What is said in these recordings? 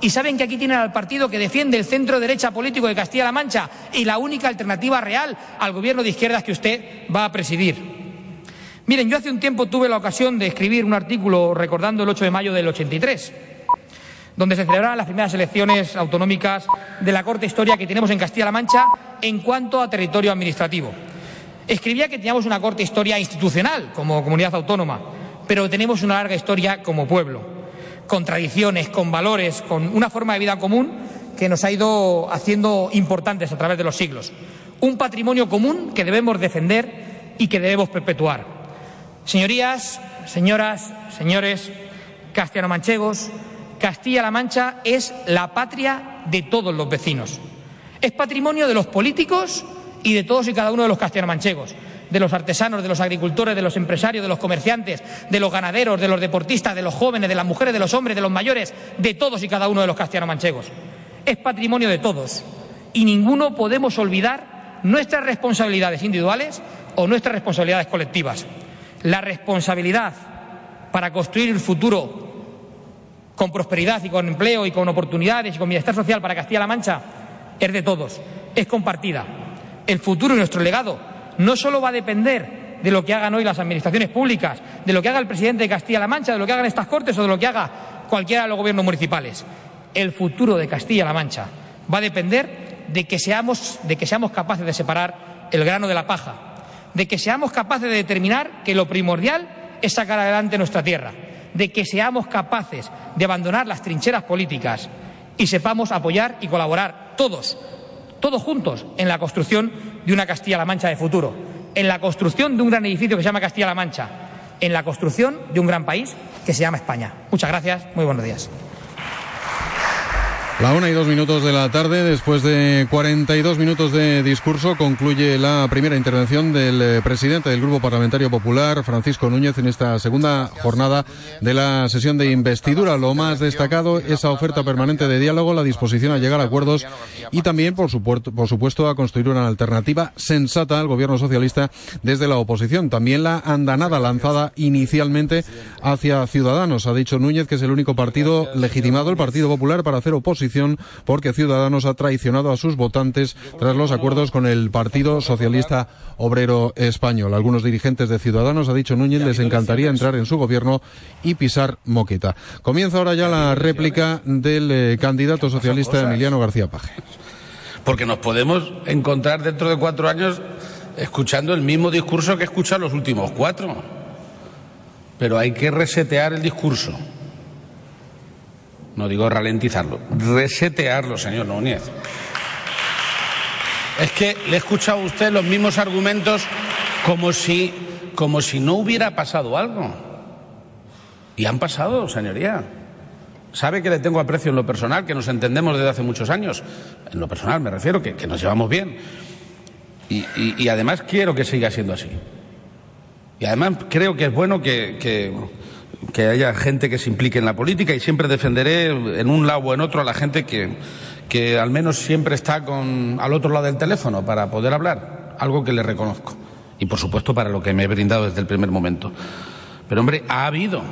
y saben que aquí tienen al partido que defiende el centro derecha político de Castilla-La Mancha y la única alternativa real al gobierno de izquierdas que usted va a presidir. Miren, yo hace un tiempo tuve la ocasión de escribir un artículo recordando el 8 de mayo del 83, donde se celebraban las primeras elecciones autonómicas de la corta historia que tenemos en Castilla-La Mancha en cuanto a territorio administrativo. Escribía que teníamos una corta historia institucional como comunidad autónoma, pero tenemos una larga historia como pueblo con tradiciones, con valores, con una forma de vida común que nos ha ido haciendo importantes a través de los siglos. Un patrimonio común que debemos defender y que debemos perpetuar. Señorías, señoras, señores, castellano-manchegos, Castilla-La Mancha es la patria de todos los vecinos. Es patrimonio de los políticos y de todos y cada uno de los castellano-manchegos de los artesanos, de los agricultores, de los empresarios, de los comerciantes, de los ganaderos, de los deportistas, de los jóvenes, de las mujeres, de los hombres, de los mayores, de todos y cada uno de los castellanos manchegos. Es patrimonio de todos y ninguno podemos olvidar nuestras responsabilidades individuales o nuestras responsabilidades colectivas. La responsabilidad para construir el futuro con prosperidad y con empleo y con oportunidades y con bienestar social para Castilla-La Mancha es de todos, es compartida. El futuro y nuestro legado no solo va a depender de lo que hagan hoy las administraciones públicas, de lo que haga el presidente de Castilla-La Mancha, de lo que hagan estas Cortes o de lo que haga cualquiera de los gobiernos municipales. El futuro de Castilla-La Mancha va a depender de que, seamos, de que seamos capaces de separar el grano de la paja, de que seamos capaces de determinar que lo primordial es sacar adelante nuestra tierra, de que seamos capaces de abandonar las trincheras políticas y sepamos apoyar y colaborar todos todos juntos en la construcción de una Castilla-La Mancha de futuro, en la construcción de un gran edificio que se llama Castilla-La Mancha, en la construcción de un gran país que se llama España. Muchas gracias, muy buenos días. La una y dos minutos de la tarde, después de 42 minutos de discurso, concluye la primera intervención del eh, presidente del Grupo Parlamentario Popular, Francisco Núñez, en esta segunda jornada de la sesión de investidura. Lo más destacado, esa oferta permanente de diálogo, la disposición a llegar a acuerdos y también, por supuesto, por supuesto a construir una alternativa sensata al gobierno socialista desde la oposición. También la andanada lanzada inicialmente hacia Ciudadanos. Ha dicho Núñez que es el único partido legitimado, el Partido Popular, para hacer oposición porque Ciudadanos ha traicionado a sus votantes tras los acuerdos con el Partido Socialista Obrero Español. Algunos dirigentes de Ciudadanos, ha dicho Núñez, les encantaría entrar en su gobierno y pisar moqueta. Comienza ahora ya la réplica del eh, candidato socialista Emiliano García Paje. Porque nos podemos encontrar dentro de cuatro años escuchando el mismo discurso que he escuchado los últimos cuatro. Pero hay que resetear el discurso no digo ralentizarlo, resetearlo, señor Núñez. Es que le he escuchado a usted los mismos argumentos como si, como si no hubiera pasado algo. Y han pasado, señoría. Sabe que le tengo aprecio en lo personal, que nos entendemos desde hace muchos años. En lo personal me refiero, que, nos llevamos bien. Y, y, además quiero que siga siendo así. Y además creo que es bueno que, que que haya gente que se implique en la política y siempre defenderé en un lado o en otro a la gente que, que al menos siempre está con, al otro lado del teléfono para poder hablar, algo que le reconozco. Y por supuesto para lo que me he brindado desde el primer momento. Pero hombre, ha habido,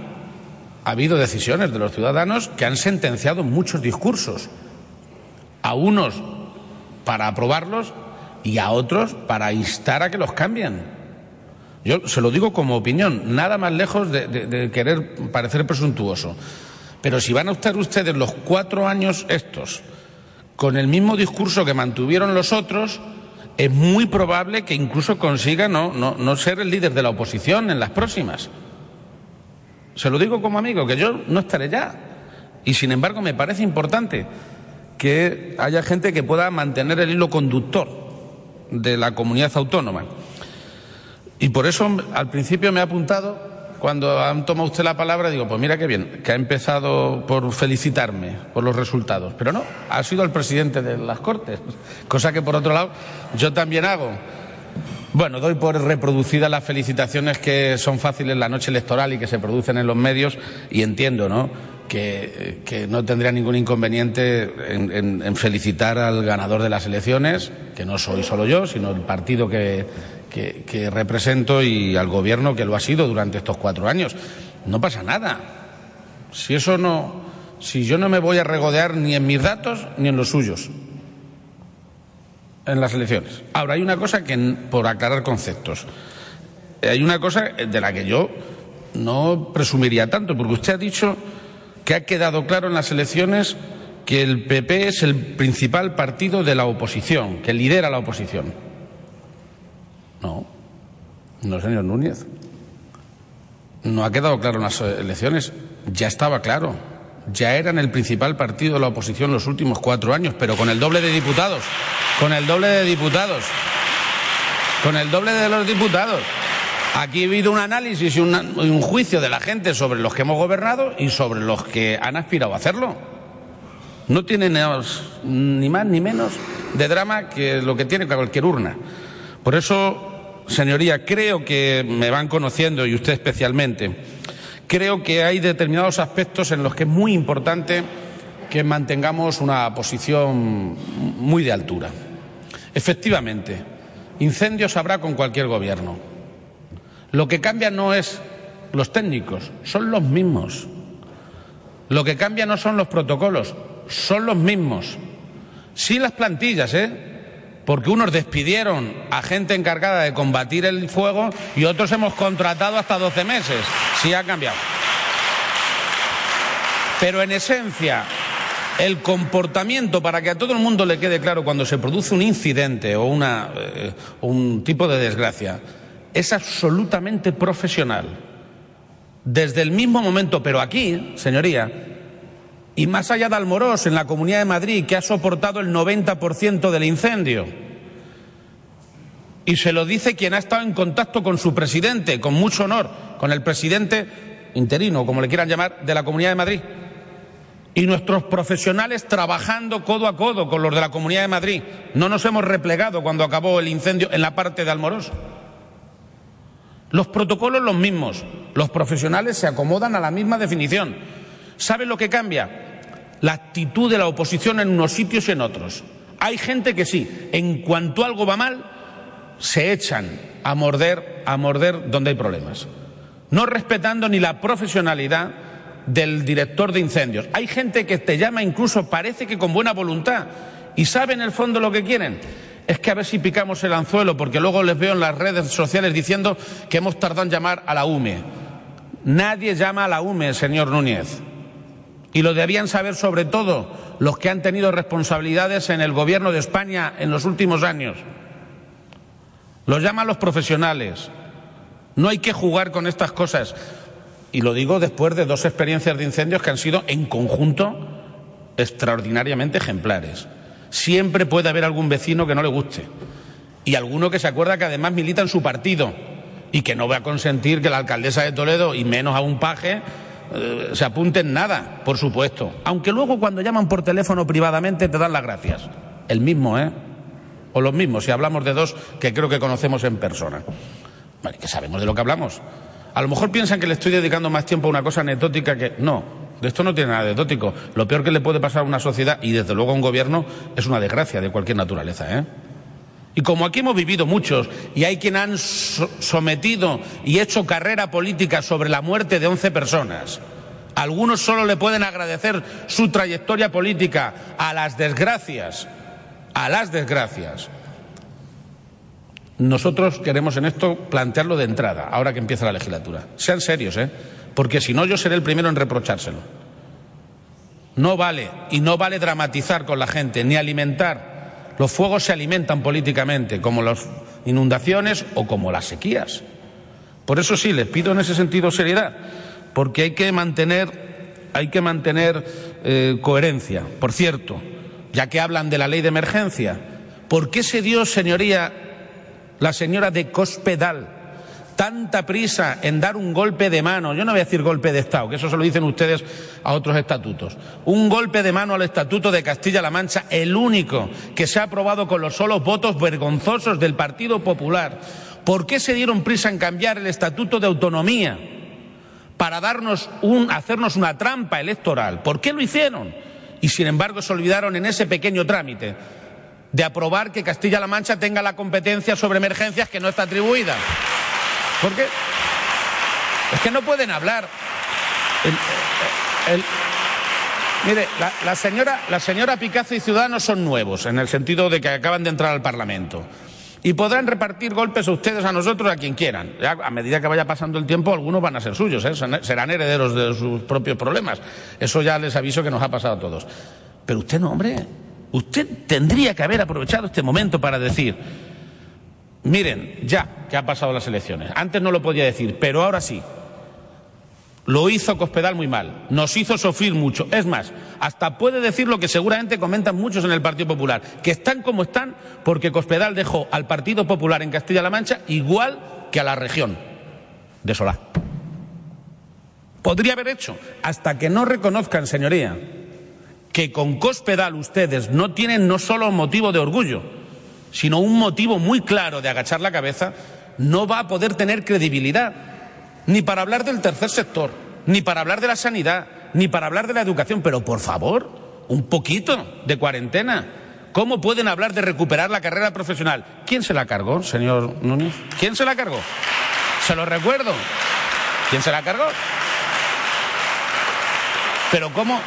ha habido decisiones de los ciudadanos que han sentenciado muchos discursos. A unos para aprobarlos y a otros para instar a que los cambien. Yo se lo digo como opinión, nada más lejos de, querer parecer presuntuoso. Pero si van a estar ustedes los cuatro años estos con el mismo discurso que mantuvieron los otros, es muy probable que incluso consiga no, no, ser el líder de la oposición en las próximas. Se lo digo como amigo, que yo no estaré ya. Y sin embargo me parece importante que haya gente que pueda mantener el hilo conductor de la comunidad autónoma. Y por eso al principio me ha apuntado, cuando han tomado usted la palabra, digo, pues mira qué bien, que ha empezado por felicitarme por los resultados. Pero no, ha sido el presidente de las Cortes, cosa que por otro lado yo también hago. Bueno, doy por reproducidas las felicitaciones que son fáciles en la noche electoral y que se producen en los medios y entiendo, ¿no? Que, no tendría ningún inconveniente en felicitar al ganador de las elecciones, que no soy solo yo, sino el partido que, que, represento y al gobierno que lo ha sido durante estos cuatro años. No pasa nada. Si eso no, si yo no me voy a regodear ni en mis datos ni en los suyos en las elecciones. Ahora, hay una cosa que, por aclarar conceptos, hay una cosa de la que yo no presumiría tanto, porque usted ha dicho que ha quedado claro en las elecciones que el PP es el principal partido de la oposición, que lidera la oposición. No, no, señor Núñez. No ha quedado claro en las elecciones. Ya estaba claro. Ya eran el principal partido de la oposición los últimos cuatro años, pero con el doble de diputados. Con el doble de diputados. Con el doble de los diputados. Aquí ha habido un análisis y un juicio de la gente sobre los que hemos gobernado y sobre los que han aspirado a hacerlo. No tiene ni más ni menos de drama que lo que tiene cualquier urna. Por eso, señoría, creo que me van conociendo y usted especialmente. Creo que hay determinados aspectos en los que es muy importante que mantengamos una posición muy de altura. Efectivamente, incendios habrá con cualquier gobierno lo que cambia no es los técnicos, son los mismos. Lo que cambia no son los protocolos, son los mismos. Sí las plantillas, ¿eh? Porque unos despidieron a gente encargada de combatir el fuego y otros hemos contratado hasta 12 meses. Sí ha cambiado. Pero en esencia, el comportamiento, para que a todo el mundo le quede claro cuando se produce un incidente o una, eh, un tipo de desgracia, es absolutamente profesional. Desde el mismo momento, pero aquí, señoría, y más allá de Almorós, en la Comunidad de Madrid, que ha soportado el 90% del incendio. Y se lo dice quien ha estado en contacto con su presidente, con mucho honor, con el presidente interino, como le quieran llamar, de la Comunidad de Madrid. Y nuestros profesionales trabajando codo a codo con los de la Comunidad de Madrid. No nos hemos replegado cuando acabó el incendio en la parte de Almorós. Los protocolos los mismos, los profesionales se acomodan a la misma definición. ¿Saben lo que cambia? La actitud de la oposición en unos sitios y en otros. Hay gente que sí, en cuanto algo va mal, se echan a morder, a morder donde hay problemas, no respetando ni la profesionalidad del director de incendios. Hay gente que te llama incluso parece que con buena voluntad y sabe en el fondo lo que quieren es que a ver si picamos el anzuelo, porque luego les veo en las redes sociales diciendo que hemos tardado en llamar a la UME. Nadie llama a la UME, señor Núñez. Y lo debían saber sobre todo los que han tenido responsabilidades en el gobierno de España en los últimos años. Los llaman los profesionales. No hay que jugar con estas cosas. Y lo digo después de dos experiencias de incendios que han sido en conjunto extraordinariamente ejemplares siempre puede haber algún vecino que no le guste. Y alguno que se acuerda que además milita en su partido y que no va a consentir que la alcaldesa de Toledo, y menos a un paje, eh, se apunte en nada, por supuesto. Aunque luego cuando llaman por teléfono privadamente te dan las gracias. El mismo, ¿eh? O los mismos, si hablamos de dos que creo que conocemos en persona. que sabemos de lo que hablamos. A lo mejor piensan que le estoy dedicando más tiempo a una cosa anecdótica que. No, esto no tiene nada de anecdótico. Lo peor que le puede pasar a una sociedad y desde luego a un gobierno es una desgracia de cualquier naturaleza. ¿eh? Y como aquí hemos vivido muchos y hay quien han sometido y hecho carrera política sobre la muerte de once personas, algunos solo le pueden agradecer su trayectoria política a las desgracias, a las desgracias. Nosotros queremos en esto plantearlo de entrada, ahora que empieza la legislatura. Sean serios, ¿eh? porque si no yo seré el primero en reprochárselo. No vale, y no vale dramatizar con la gente, ni alimentar. Los fuegos se alimentan políticamente, como las inundaciones o como las sequías. Por eso sí, les pido en ese sentido seriedad, porque hay que mantener, hay que mantener eh, coherencia. Por cierto, ya que hablan de la ley de emergencia, ¿por qué se dio, señoría, la señora de Cospedal tanta prisa en dar un golpe de mano, yo no voy a decir golpe de Estado, que eso se lo dicen ustedes a otros estatutos, un golpe de mano al Estatuto de Castilla-La Mancha, el único que se ha aprobado con los solos votos vergonzosos del Partido Popular. ¿Por qué se dieron prisa en cambiar el Estatuto de Autonomía para darnos un, hacernos una trampa electoral? ¿Por qué lo hicieron? Y sin embargo se olvidaron en ese pequeño trámite de aprobar que Castilla-La Mancha tenga la competencia sobre emergencias que no está atribuida. ¿Por qué? Es que no pueden hablar. Mire, la, señora, la señora y Ciudadanos son nuevos, en el sentido de que acaban de entrar al Parlamento. Y podrán repartir golpes a ustedes, a nosotros, a quien quieran. A medida que vaya pasando el tiempo, algunos van a ser suyos, ¿eh? serán herederos de sus propios problemas. Eso ya les aviso que nos ha pasado a todos. Pero usted no, hombre. Usted tendría que haber aprovechado este momento para decir, miren, ya que ha pasado las elecciones. Antes no lo podía decir, pero ahora sí. Lo hizo Cospedal muy mal, nos hizo sufrir mucho. Es más, hasta puede decir lo que seguramente comentan muchos en el Partido Popular, que están como están porque Cospedal dejó al Partido Popular en Castilla-La Mancha igual que a la región de Solá. Podría haber hecho, hasta que no reconozcan, señoría, que con Cospedal ustedes no tienen no solo motivo de orgullo, sino un motivo muy claro de agachar la cabeza, no va a poder tener credibilidad ni para hablar del tercer sector, ni para hablar de la sanidad, ni para hablar de la educación. Pero por favor, un poquito de cuarentena. ¿Cómo pueden hablar de recuperar la carrera profesional? ¿Quién se la cargó, señor Núñez? ¿Quién se la cargó? Se lo recuerdo. ¿Quién se la cargó? Pero ¿cómo?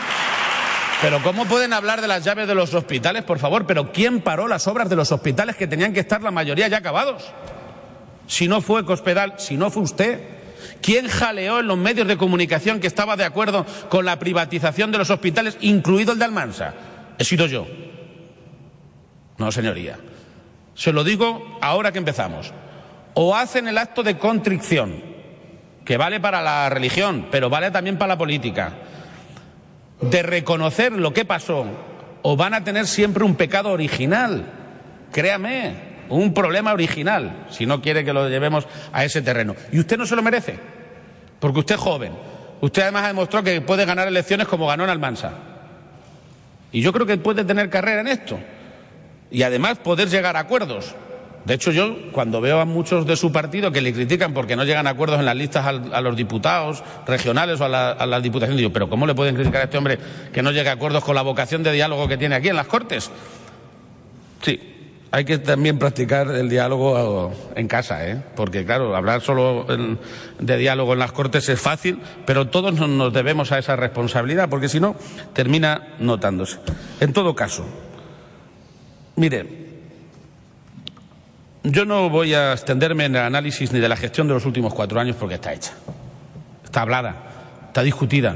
Pero ¿cómo pueden hablar de las llaves de los hospitales, por favor? Pero ¿quién paró las obras de los hospitales que tenían que estar la mayoría ya acabados? Si no fue Cospedal, si no fue usted, ¿Quién jaleó en los medios de comunicación que estaba de acuerdo con la privatización de los hospitales, incluido el de Almansa? He sido yo. No, señoría. Se lo digo ahora que empezamos. O hacen el acto de contrición, que vale para la religión, pero vale también para la política, de reconocer lo que pasó, o van a tener siempre un pecado original. Créame, un problema original, si no quiere que lo llevemos a ese terreno. Y usted no se lo merece, porque usted es joven. Usted además ha demostrado que puede ganar elecciones como ganó en Almansa. Y yo creo que puede tener carrera en esto. Y además poder llegar a acuerdos. De hecho, yo cuando veo a muchos de su partido que le critican porque no llegan a acuerdos en las listas a los diputados regionales o a la, a la diputación, digo, pero ¿cómo le pueden criticar a este hombre que no llegue a acuerdos con la vocación de diálogo que tiene aquí en las Cortes? Sí, hay que también practicar el diálogo en casa, ¿eh? porque claro, hablar solo de diálogo en las Cortes es fácil, pero todos nos debemos a esa responsabilidad, porque si no, termina notándose. En todo caso, mire, yo no voy a extenderme en el análisis ni de la gestión de los últimos cuatro años porque está hecha, está hablada, está discutida,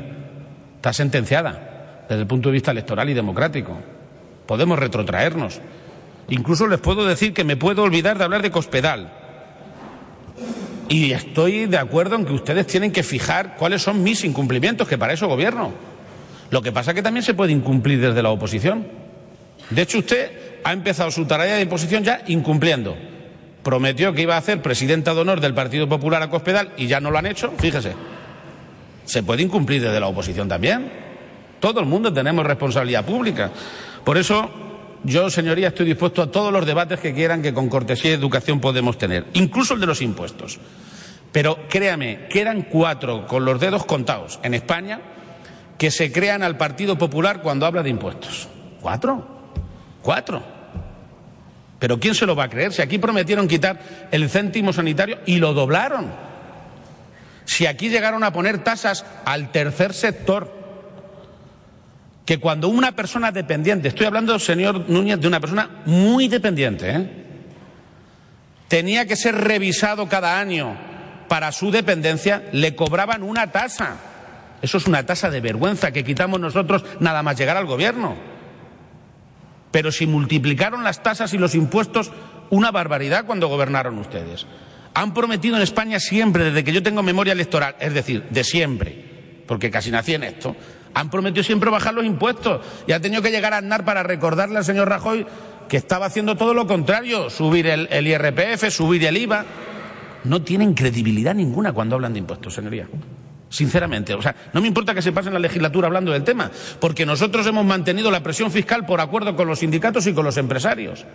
está sentenciada desde el punto de vista electoral y democrático. Podemos retrotraernos Incluso les puedo decir que me puedo olvidar de hablar de Cospedal. Y estoy de acuerdo en que ustedes tienen que fijar cuáles son mis incumplimientos, que para eso gobierno. Lo que pasa es que también se puede incumplir desde la oposición. De hecho, usted ha empezado su tarea de imposición ya incumpliendo. Prometió que iba a ser presidenta de honor del Partido Popular a Cospedal y ya no lo han hecho, fíjese. Se puede incumplir desde la oposición también. Todo el mundo tenemos responsabilidad pública. Por eso yo, señoría, estoy dispuesto a todos los debates que quieran que con cortesía y educación podemos tener, incluso el de los impuestos. Pero créame, quedan cuatro con los dedos contados en España que se crean al Partido Popular cuando habla de impuestos. ¿Cuatro? ¿Cuatro? Pero ¿quién se lo va a creer? Si aquí prometieron quitar el céntimo sanitario y lo doblaron. Si aquí llegaron a poner tasas al tercer sector que cuando una persona dependiente, estoy hablando, señor Núñez, de una persona muy dependiente, ¿eh? tenía que ser revisado cada año para su dependencia, le cobraban una tasa. Eso es una tasa de vergüenza que quitamos nosotros nada más llegar al gobierno. Pero si multiplicaron las tasas y los impuestos, una barbaridad cuando gobernaron ustedes. Han prometido en España siempre, desde que yo tengo memoria electoral, es decir, de siempre, porque casi nací en esto, han prometido siempre bajar los impuestos y ha tenido que llegar a Aznar para recordarle al señor Rajoy que estaba haciendo todo lo contrario, subir el, el IRPF, subir el IVA. No tienen credibilidad ninguna cuando hablan de impuestos, señoría. Sinceramente, o sea, no me importa que se pasen la legislatura hablando del tema, porque nosotros hemos mantenido la presión fiscal por acuerdo con los sindicatos y con los empresarios.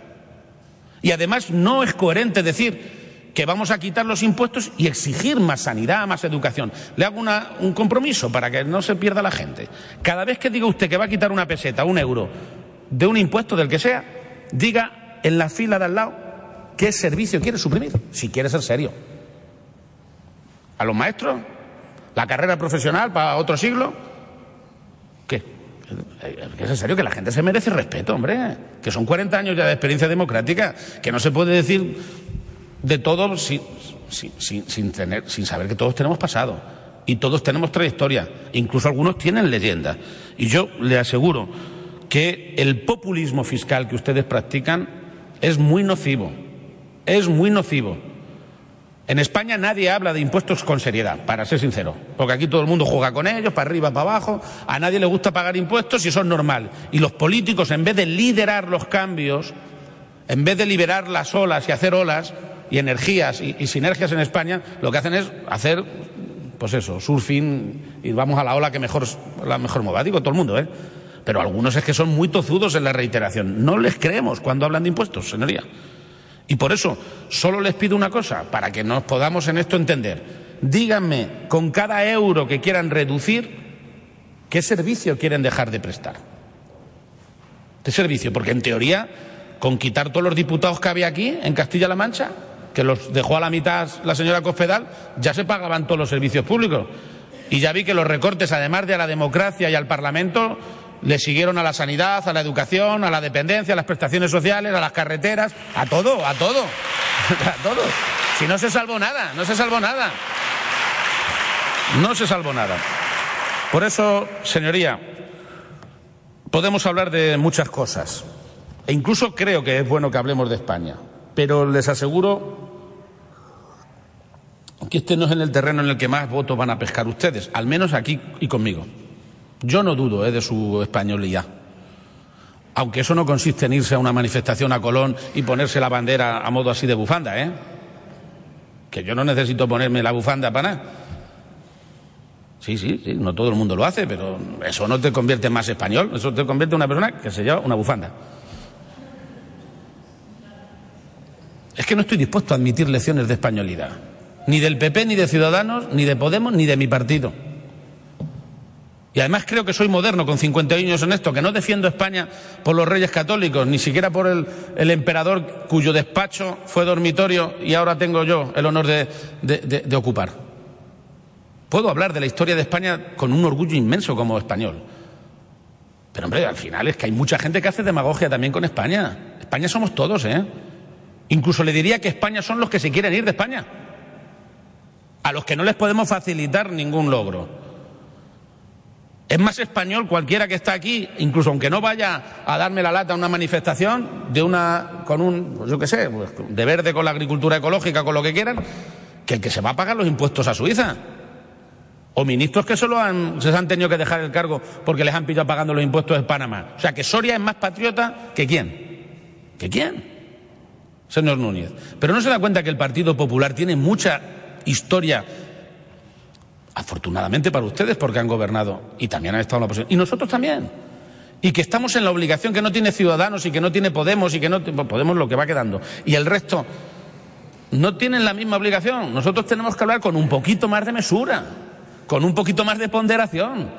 Y además no es coherente decir que vamos a quitar los impuestos y exigir más sanidad, más educación. Le hago un compromiso para que no se pierda la gente. Cada vez que diga usted que va a quitar una peseta, un euro, de un impuesto del que sea, diga en la fila de al lado qué servicio quiere suprimir, si quiere ser serio. ¿A los maestros? ¿La carrera profesional para otro siglo? ¿Qué? Es en serio que la gente se merece respeto, hombre. Que son 40 años ya de experiencia democrática. Que no se puede decir de todo sin, sin, tener, sin saber que todos tenemos pasado. Y todos tenemos trayectoria. Incluso algunos tienen leyenda. Y yo le aseguro que el populismo fiscal que ustedes practican es muy nocivo. Es muy nocivo. En España nadie habla de impuestos con seriedad, para ser sincero, porque aquí todo el mundo juega con ellos, para arriba, para abajo, a nadie le gusta pagar impuestos y eso es normal. Y los políticos, en vez de liderar los cambios, en vez de liberar las olas y hacer olas y energías y, sinergias en España, lo que hacen es hacer, pues eso, surfing y vamos a la ola que mejor, la mejor mueva. Digo todo el mundo, ¿eh? Pero algunos es que son muy tozudos en la reiteración. No les creemos cuando hablan de impuestos, señoría. Y por eso solo les pido una cosa, para que nos podamos en esto entender. Díganme, con cada euro que quieran reducir, ¿qué servicio quieren dejar de prestar? ¿Qué servicio? Porque en teoría, con quitar todos los diputados que había aquí, en Castilla-La Mancha, que los dejó a la mitad la señora Cospedal, ya se pagaban todos los servicios públicos. Y ya vi que los recortes, además de a la democracia y al Parlamento, le siguieron a la sanidad, a la educación, a la dependencia, a las prestaciones sociales, a las carreteras, a todo, a todo, a todo. Si no se salvó nada, no se salvó nada. No se salvó nada. Por eso, señoría, podemos hablar de muchas cosas. E incluso creo que es bueno que hablemos de España. Pero les aseguro que este no es en el terreno en el que más votos van a pescar ustedes, al menos aquí y conmigo. Yo no dudo eh, de su españolidad. Aunque eso no consiste en irse a una manifestación a Colón y ponerse la bandera a modo así de bufanda, ¿eh? Que yo no necesito ponerme la bufanda para nada. Sí, sí, sí, no todo el mundo lo hace, pero eso no te convierte en más español, eso te convierte en una persona que se lleva una bufanda. Es que no estoy dispuesto a admitir lecciones de españolidad, ni del PP, ni de Ciudadanos, ni de Podemos, ni de mi partido. Y además creo que soy moderno con 50 años en esto, que no defiendo España por los reyes católicos, ni siquiera por el, emperador cuyo despacho fue dormitorio y ahora tengo yo el honor de, de ocupar. Puedo hablar de la historia de España con un orgullo inmenso como español. Pero hombre, al final es que hay mucha gente que hace demagogia también con España. España somos todos, ¿eh? Incluso le diría que España son los que se quieren ir de España. A los que no les podemos facilitar ningún logro. Es más español cualquiera que está aquí, incluso aunque no vaya a darme la lata a una manifestación de una con un, pues yo qué sé, pues, de verde con la agricultura ecológica, con lo que quieran, que el que se va a pagar los impuestos a Suiza. O ministros que solo han, se han tenido que dejar el cargo porque les han pillado pagando los impuestos en Panamá. O sea, que Soria es más patriota que quién. ¿Que quién? Señor Núñez. Pero no se da cuenta que el Partido Popular tiene mucha historia afortunadamente para ustedes porque han gobernado y también han estado en la oposición. Y nosotros también. Y que estamos en la obligación que no tiene Ciudadanos y que no tiene Podemos y que no Podemos lo que va quedando. Y el resto no tienen la misma obligación. Nosotros tenemos que hablar con un poquito más de mesura, con un poquito más de ponderación,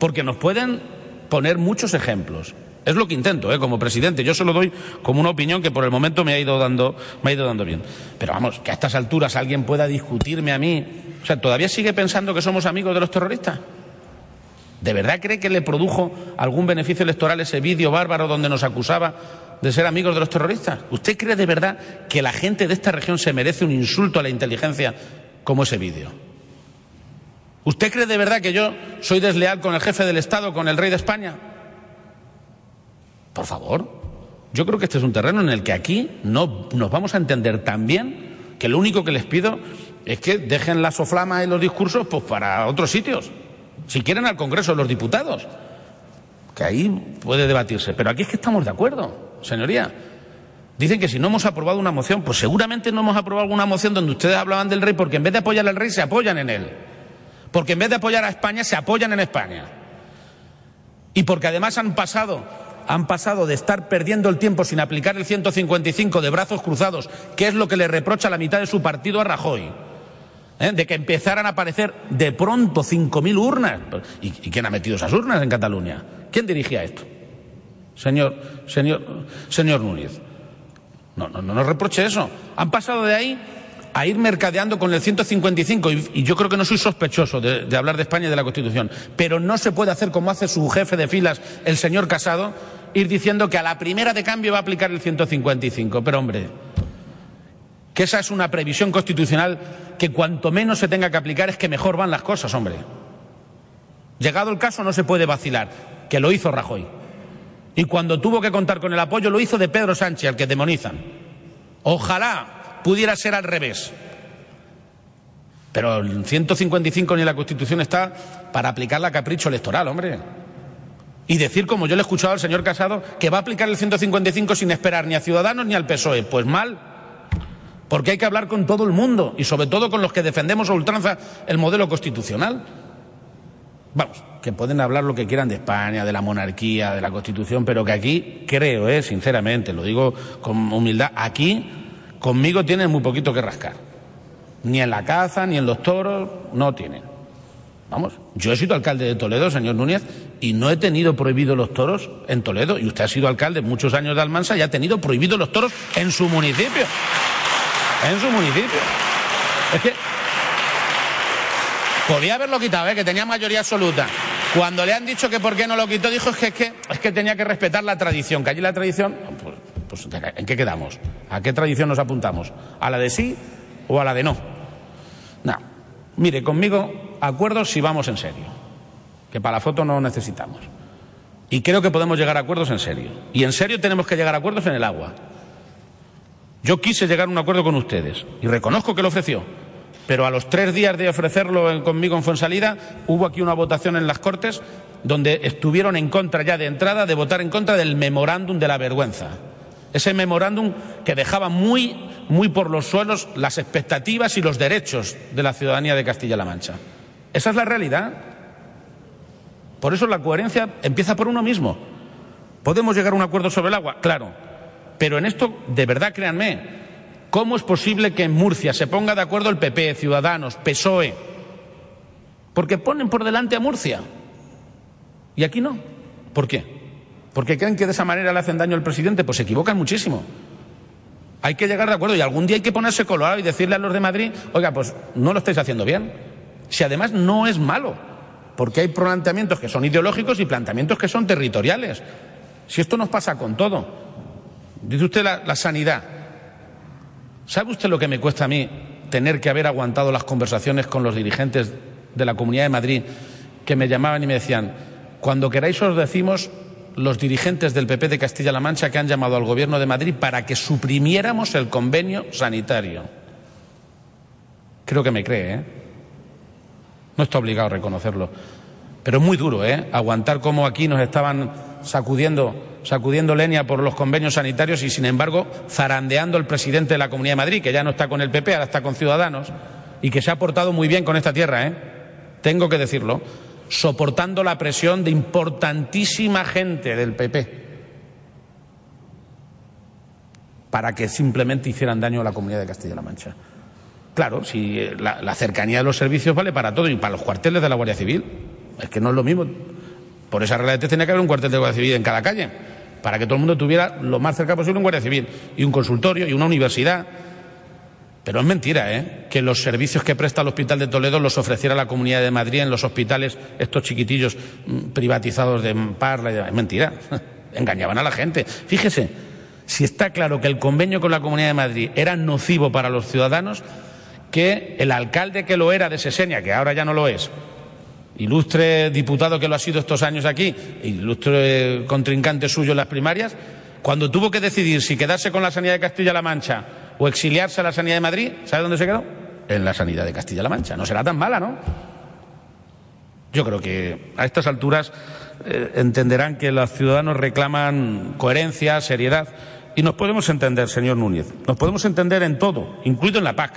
porque nos pueden poner muchos ejemplos. Es lo que intento, ¿eh? como presidente. Yo solo doy como una opinión que por el momento me ha ido dando, me ha ido dando bien. Pero vamos, que a estas alturas alguien pueda discutirme a mí. O sea, ¿todavía sigue pensando que somos amigos de los terroristas? ¿De verdad cree que le produjo algún beneficio electoral ese vídeo bárbaro donde nos acusaba de ser amigos de los terroristas? ¿Usted cree de verdad que la gente de esta región se merece un insulto a la inteligencia como ese vídeo? ¿Usted cree de verdad que yo soy desleal con el jefe del Estado, con el rey de España? Por favor, yo creo que este es un terreno en el que aquí no nos vamos a entender tan bien que lo único que les pido es que dejen la soflama y los discursos pues para otros sitios. Si quieren al Congreso de los Diputados, que ahí puede debatirse. Pero aquí es que estamos de acuerdo, señoría. Dicen que si no hemos aprobado una moción, pues seguramente no hemos aprobado alguna moción donde ustedes hablaban del rey, porque en vez de apoyar al rey se apoyan en él. Porque en vez de apoyar a España se apoyan en España. Y porque además han pasado han pasado de estar perdiendo el tiempo sin aplicar el 155 de brazos cruzados, que es lo que le reprocha la mitad de su partido a Rajoy, ¿eh? de que empezaran a aparecer de pronto 5.000 urnas. ¿Y, quién ha metido esas urnas en Cataluña? ¿Quién dirigía esto? Señor, señor, señor Núñez. No, no, no nos reproche eso. Han pasado de ahí a ir mercadeando con el 155 y, yo creo que no soy sospechoso de, de, hablar de España y de la Constitución, pero no se puede hacer como hace su jefe de filas, el señor Casado, ir diciendo que a la primera de cambio va a aplicar el 155. Pero hombre, que esa es una previsión constitucional que cuanto menos se tenga que aplicar es que mejor van las cosas, hombre. Llegado el caso no se puede vacilar, que lo hizo Rajoy. Y cuando tuvo que contar con el apoyo lo hizo de Pedro Sánchez, al que demonizan. Ojalá pudiera ser al revés. Pero el 155 ni la Constitución está para aplicar la capricho electoral, hombre. Y decir, como yo le he escuchado al señor Casado, que va a aplicar el 155 sin esperar ni a Ciudadanos ni al PSOE. Pues mal, porque hay que hablar con todo el mundo y sobre todo con los que defendemos a ultranza el modelo constitucional. Vamos, que pueden hablar lo que quieran de España, de la monarquía, de la Constitución, pero que aquí creo, eh, sinceramente, lo digo con humildad, aquí conmigo tienen muy poquito que rascar. Ni en la caza, ni en los toros, no tienen. Vamos, yo he sido alcalde de Toledo, señor Núñez, y no he tenido prohibidos los toros en Toledo. Y usted ha sido alcalde muchos años de Almansa y ha tenido prohibidos los toros en su municipio. En su municipio. Es que Podía haberlo quitado, ¿eh? que tenía mayoría absoluta. Cuando le han dicho que por qué no lo quitó, dijo es que, es que, es que tenía que respetar la tradición. Que allí la tradición, pues, pues, ¿en qué quedamos? ¿A qué tradición nos apuntamos? ¿A la de sí o a la de no? No. Mire, conmigo, acuerdos si vamos en serio. Que para la foto no necesitamos. Y creo que podemos llegar a acuerdos en serio. Y en serio tenemos que llegar a acuerdos en el agua. Yo quise llegar a un acuerdo con ustedes y reconozco que lo ofreció pero a los tres días de ofrecerlo conmigo en Fonsalida, hubo aquí una votación en las Cortes donde estuvieron en contra ya de entrada de votar en contra del memorándum de la vergüenza. Ese memorándum que dejaba muy, muy por los suelos las expectativas y los derechos de la ciudadanía de Castilla-La Mancha. Esa es la realidad. Por eso la coherencia empieza por uno mismo. ¿Podemos llegar a un acuerdo sobre el agua? Claro. Pero en esto, de verdad, créanme, ¿Cómo es posible que en Murcia se ponga de acuerdo el PP, Ciudadanos, PSOE? Porque ponen por delante a Murcia. Y aquí no. ¿Por qué? Porque creen que de esa manera le hacen daño al presidente. Pues se equivocan muchísimo. Hay que llegar de acuerdo y algún día hay que ponerse colorado y decirle a los de Madrid, oiga, pues no lo estáis haciendo bien. Si además no es malo, porque hay planteamientos que son ideológicos y planteamientos que son territoriales. Si esto nos pasa con todo. Dice usted la, la sanidad. ¿Sabe usted lo que me cuesta a mí tener que haber aguantado las conversaciones con los dirigentes de la Comunidad de Madrid que me llamaban y me decían, cuando queráis os decimos los dirigentes del PP de Castilla-La Mancha que han llamado al Gobierno de Madrid para que suprimiéramos el convenio sanitario? Creo que me cree, ¿eh? No está obligado a reconocerlo. Pero es muy duro, ¿eh? Aguantar como aquí nos estaban sacudiendo sacudiendo leña por los convenios sanitarios y, sin embargo, zarandeando el presidente de la Comunidad de Madrid, que ya no está con el PP, ahora está con Ciudadanos, y que se ha portado muy bien con esta tierra, ¿eh? Tengo que decirlo, soportando la presión de importantísima gente del PP para que simplemente hicieran daño a la comunidad de Castilla-La Mancha. Claro, si la, la, cercanía de los servicios vale para todo y para los cuarteles de la Guardia Civil. Es que no es lo mismo. Por esa regla de tenía que haber un cuartel de Guardia Civil en cada calle para que todo el mundo tuviera lo más cerca posible un guardia civil y un consultorio y una universidad. Pero es mentira, ¿eh? Que los servicios que presta el Hospital de Toledo los ofreciera la Comunidad de Madrid en los hospitales, estos chiquitillos mm, privatizados de Parla. Es mentira. Engañaban a la gente. Fíjese, si está claro que el convenio con la Comunidad de Madrid era nocivo para los ciudadanos, que el alcalde que lo era de Sesenia, que ahora ya no lo es, ilustre diputado que lo ha sido estos años aquí, ilustre contrincante suyo en las primarias, cuando tuvo que decidir si quedarse con la sanidad de Castilla-La Mancha o exiliarse a la sanidad de Madrid, ¿sabe dónde se quedó? En la sanidad de Castilla-La Mancha. No será tan mala, ¿no? Yo creo que a estas alturas eh, entenderán que los ciudadanos reclaman coherencia, seriedad, y nos podemos entender, señor Núñez, nos podemos entender en todo, incluido en la PAC.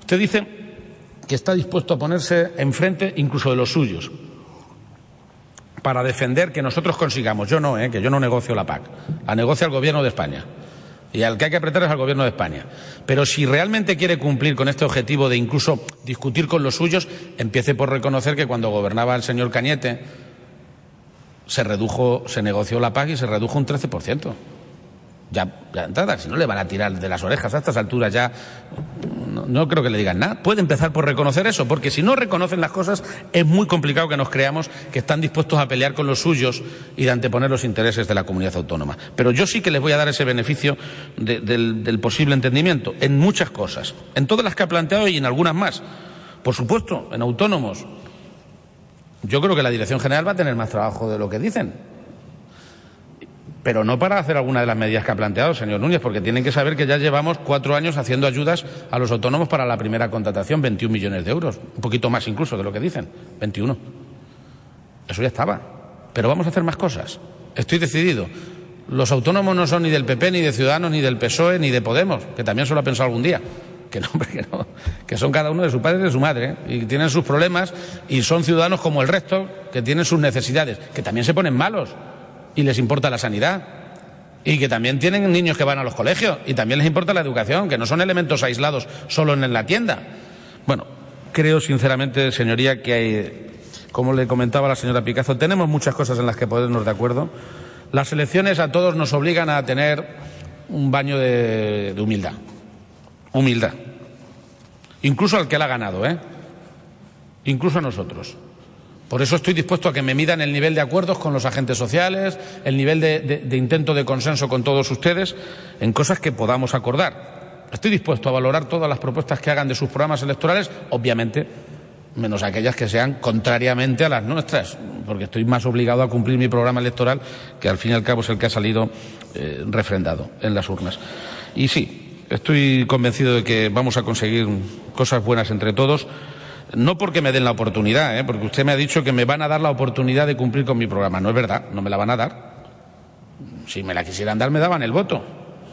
Usted dice que está dispuesto a ponerse enfrente incluso de los suyos para defender que nosotros consigamos. Yo no, ¿eh? que yo no negocio la PAC, la negocia el Gobierno de España. Y al que hay que apretar es al Gobierno de España. Pero si realmente quiere cumplir con este objetivo de incluso discutir con los suyos, empiece por reconocer que cuando gobernaba el señor Cañete se redujo, se negoció la PAC y se redujo un 13%. Ya, ya entrada, si no le van a tirar de las orejas a estas alturas ya no creo que le digan nada. Puede empezar por reconocer eso, porque si no reconocen las cosas es muy complicado que nos creamos que están dispuestos a pelear con los suyos y de anteponer los intereses de la comunidad autónoma. Pero yo sí que les voy a dar ese beneficio del, del posible entendimiento en muchas cosas, en todas las que ha planteado y en algunas más. Por supuesto, en autónomos. Yo creo que la Dirección General va a tener más trabajo de lo que dicen pero no para hacer alguna de las medidas que ha planteado, señor Núñez, porque tienen que saber que ya llevamos cuatro años haciendo ayudas a los autónomos para la primera contratación, 21 millones de euros, un poquito más incluso de lo que dicen, 21. Eso ya estaba. Pero vamos a hacer más cosas. Estoy decidido. Los autónomos no son ni del PP, ni de Ciudadanos, ni del PSOE, ni de Podemos, que también se lo ha pensado algún día. Que no, que no, que son cada uno de su padre y de su madre, ¿eh? y tienen sus problemas, y son ciudadanos como el resto, que tienen sus necesidades, que también se ponen malos, y les importa la sanidad. Y que también tienen niños que van a los colegios y también les importa la educación, que no son elementos aislados solo en la tienda. Bueno, creo sinceramente, señoría, que hay, como le comentaba la señora Picazo, tenemos muchas cosas en las que ponernos de acuerdo. Las elecciones a todos nos obligan a tener un baño de, de humildad. Humildad. Incluso al que la ha ganado, ¿eh? Incluso a nosotros. Por eso estoy dispuesto a que me midan el nivel de acuerdos con los agentes sociales, el nivel de, de, de, intento de consenso con todos ustedes en cosas que podamos acordar. Estoy dispuesto a valorar todas las propuestas que hagan de sus programas electorales, obviamente, menos aquellas que sean contrariamente a las nuestras, porque estoy más obligado a cumplir mi programa electoral, que al fin y al cabo es el que ha salido eh, refrendado en las urnas. Y sí, estoy convencido de que vamos a conseguir cosas buenas entre todos no porque me den la oportunidad, ¿eh? porque usted me ha dicho que me van a dar la oportunidad de cumplir con mi programa. No es verdad, no me la van a dar. Si me la quisieran dar, me daban el voto.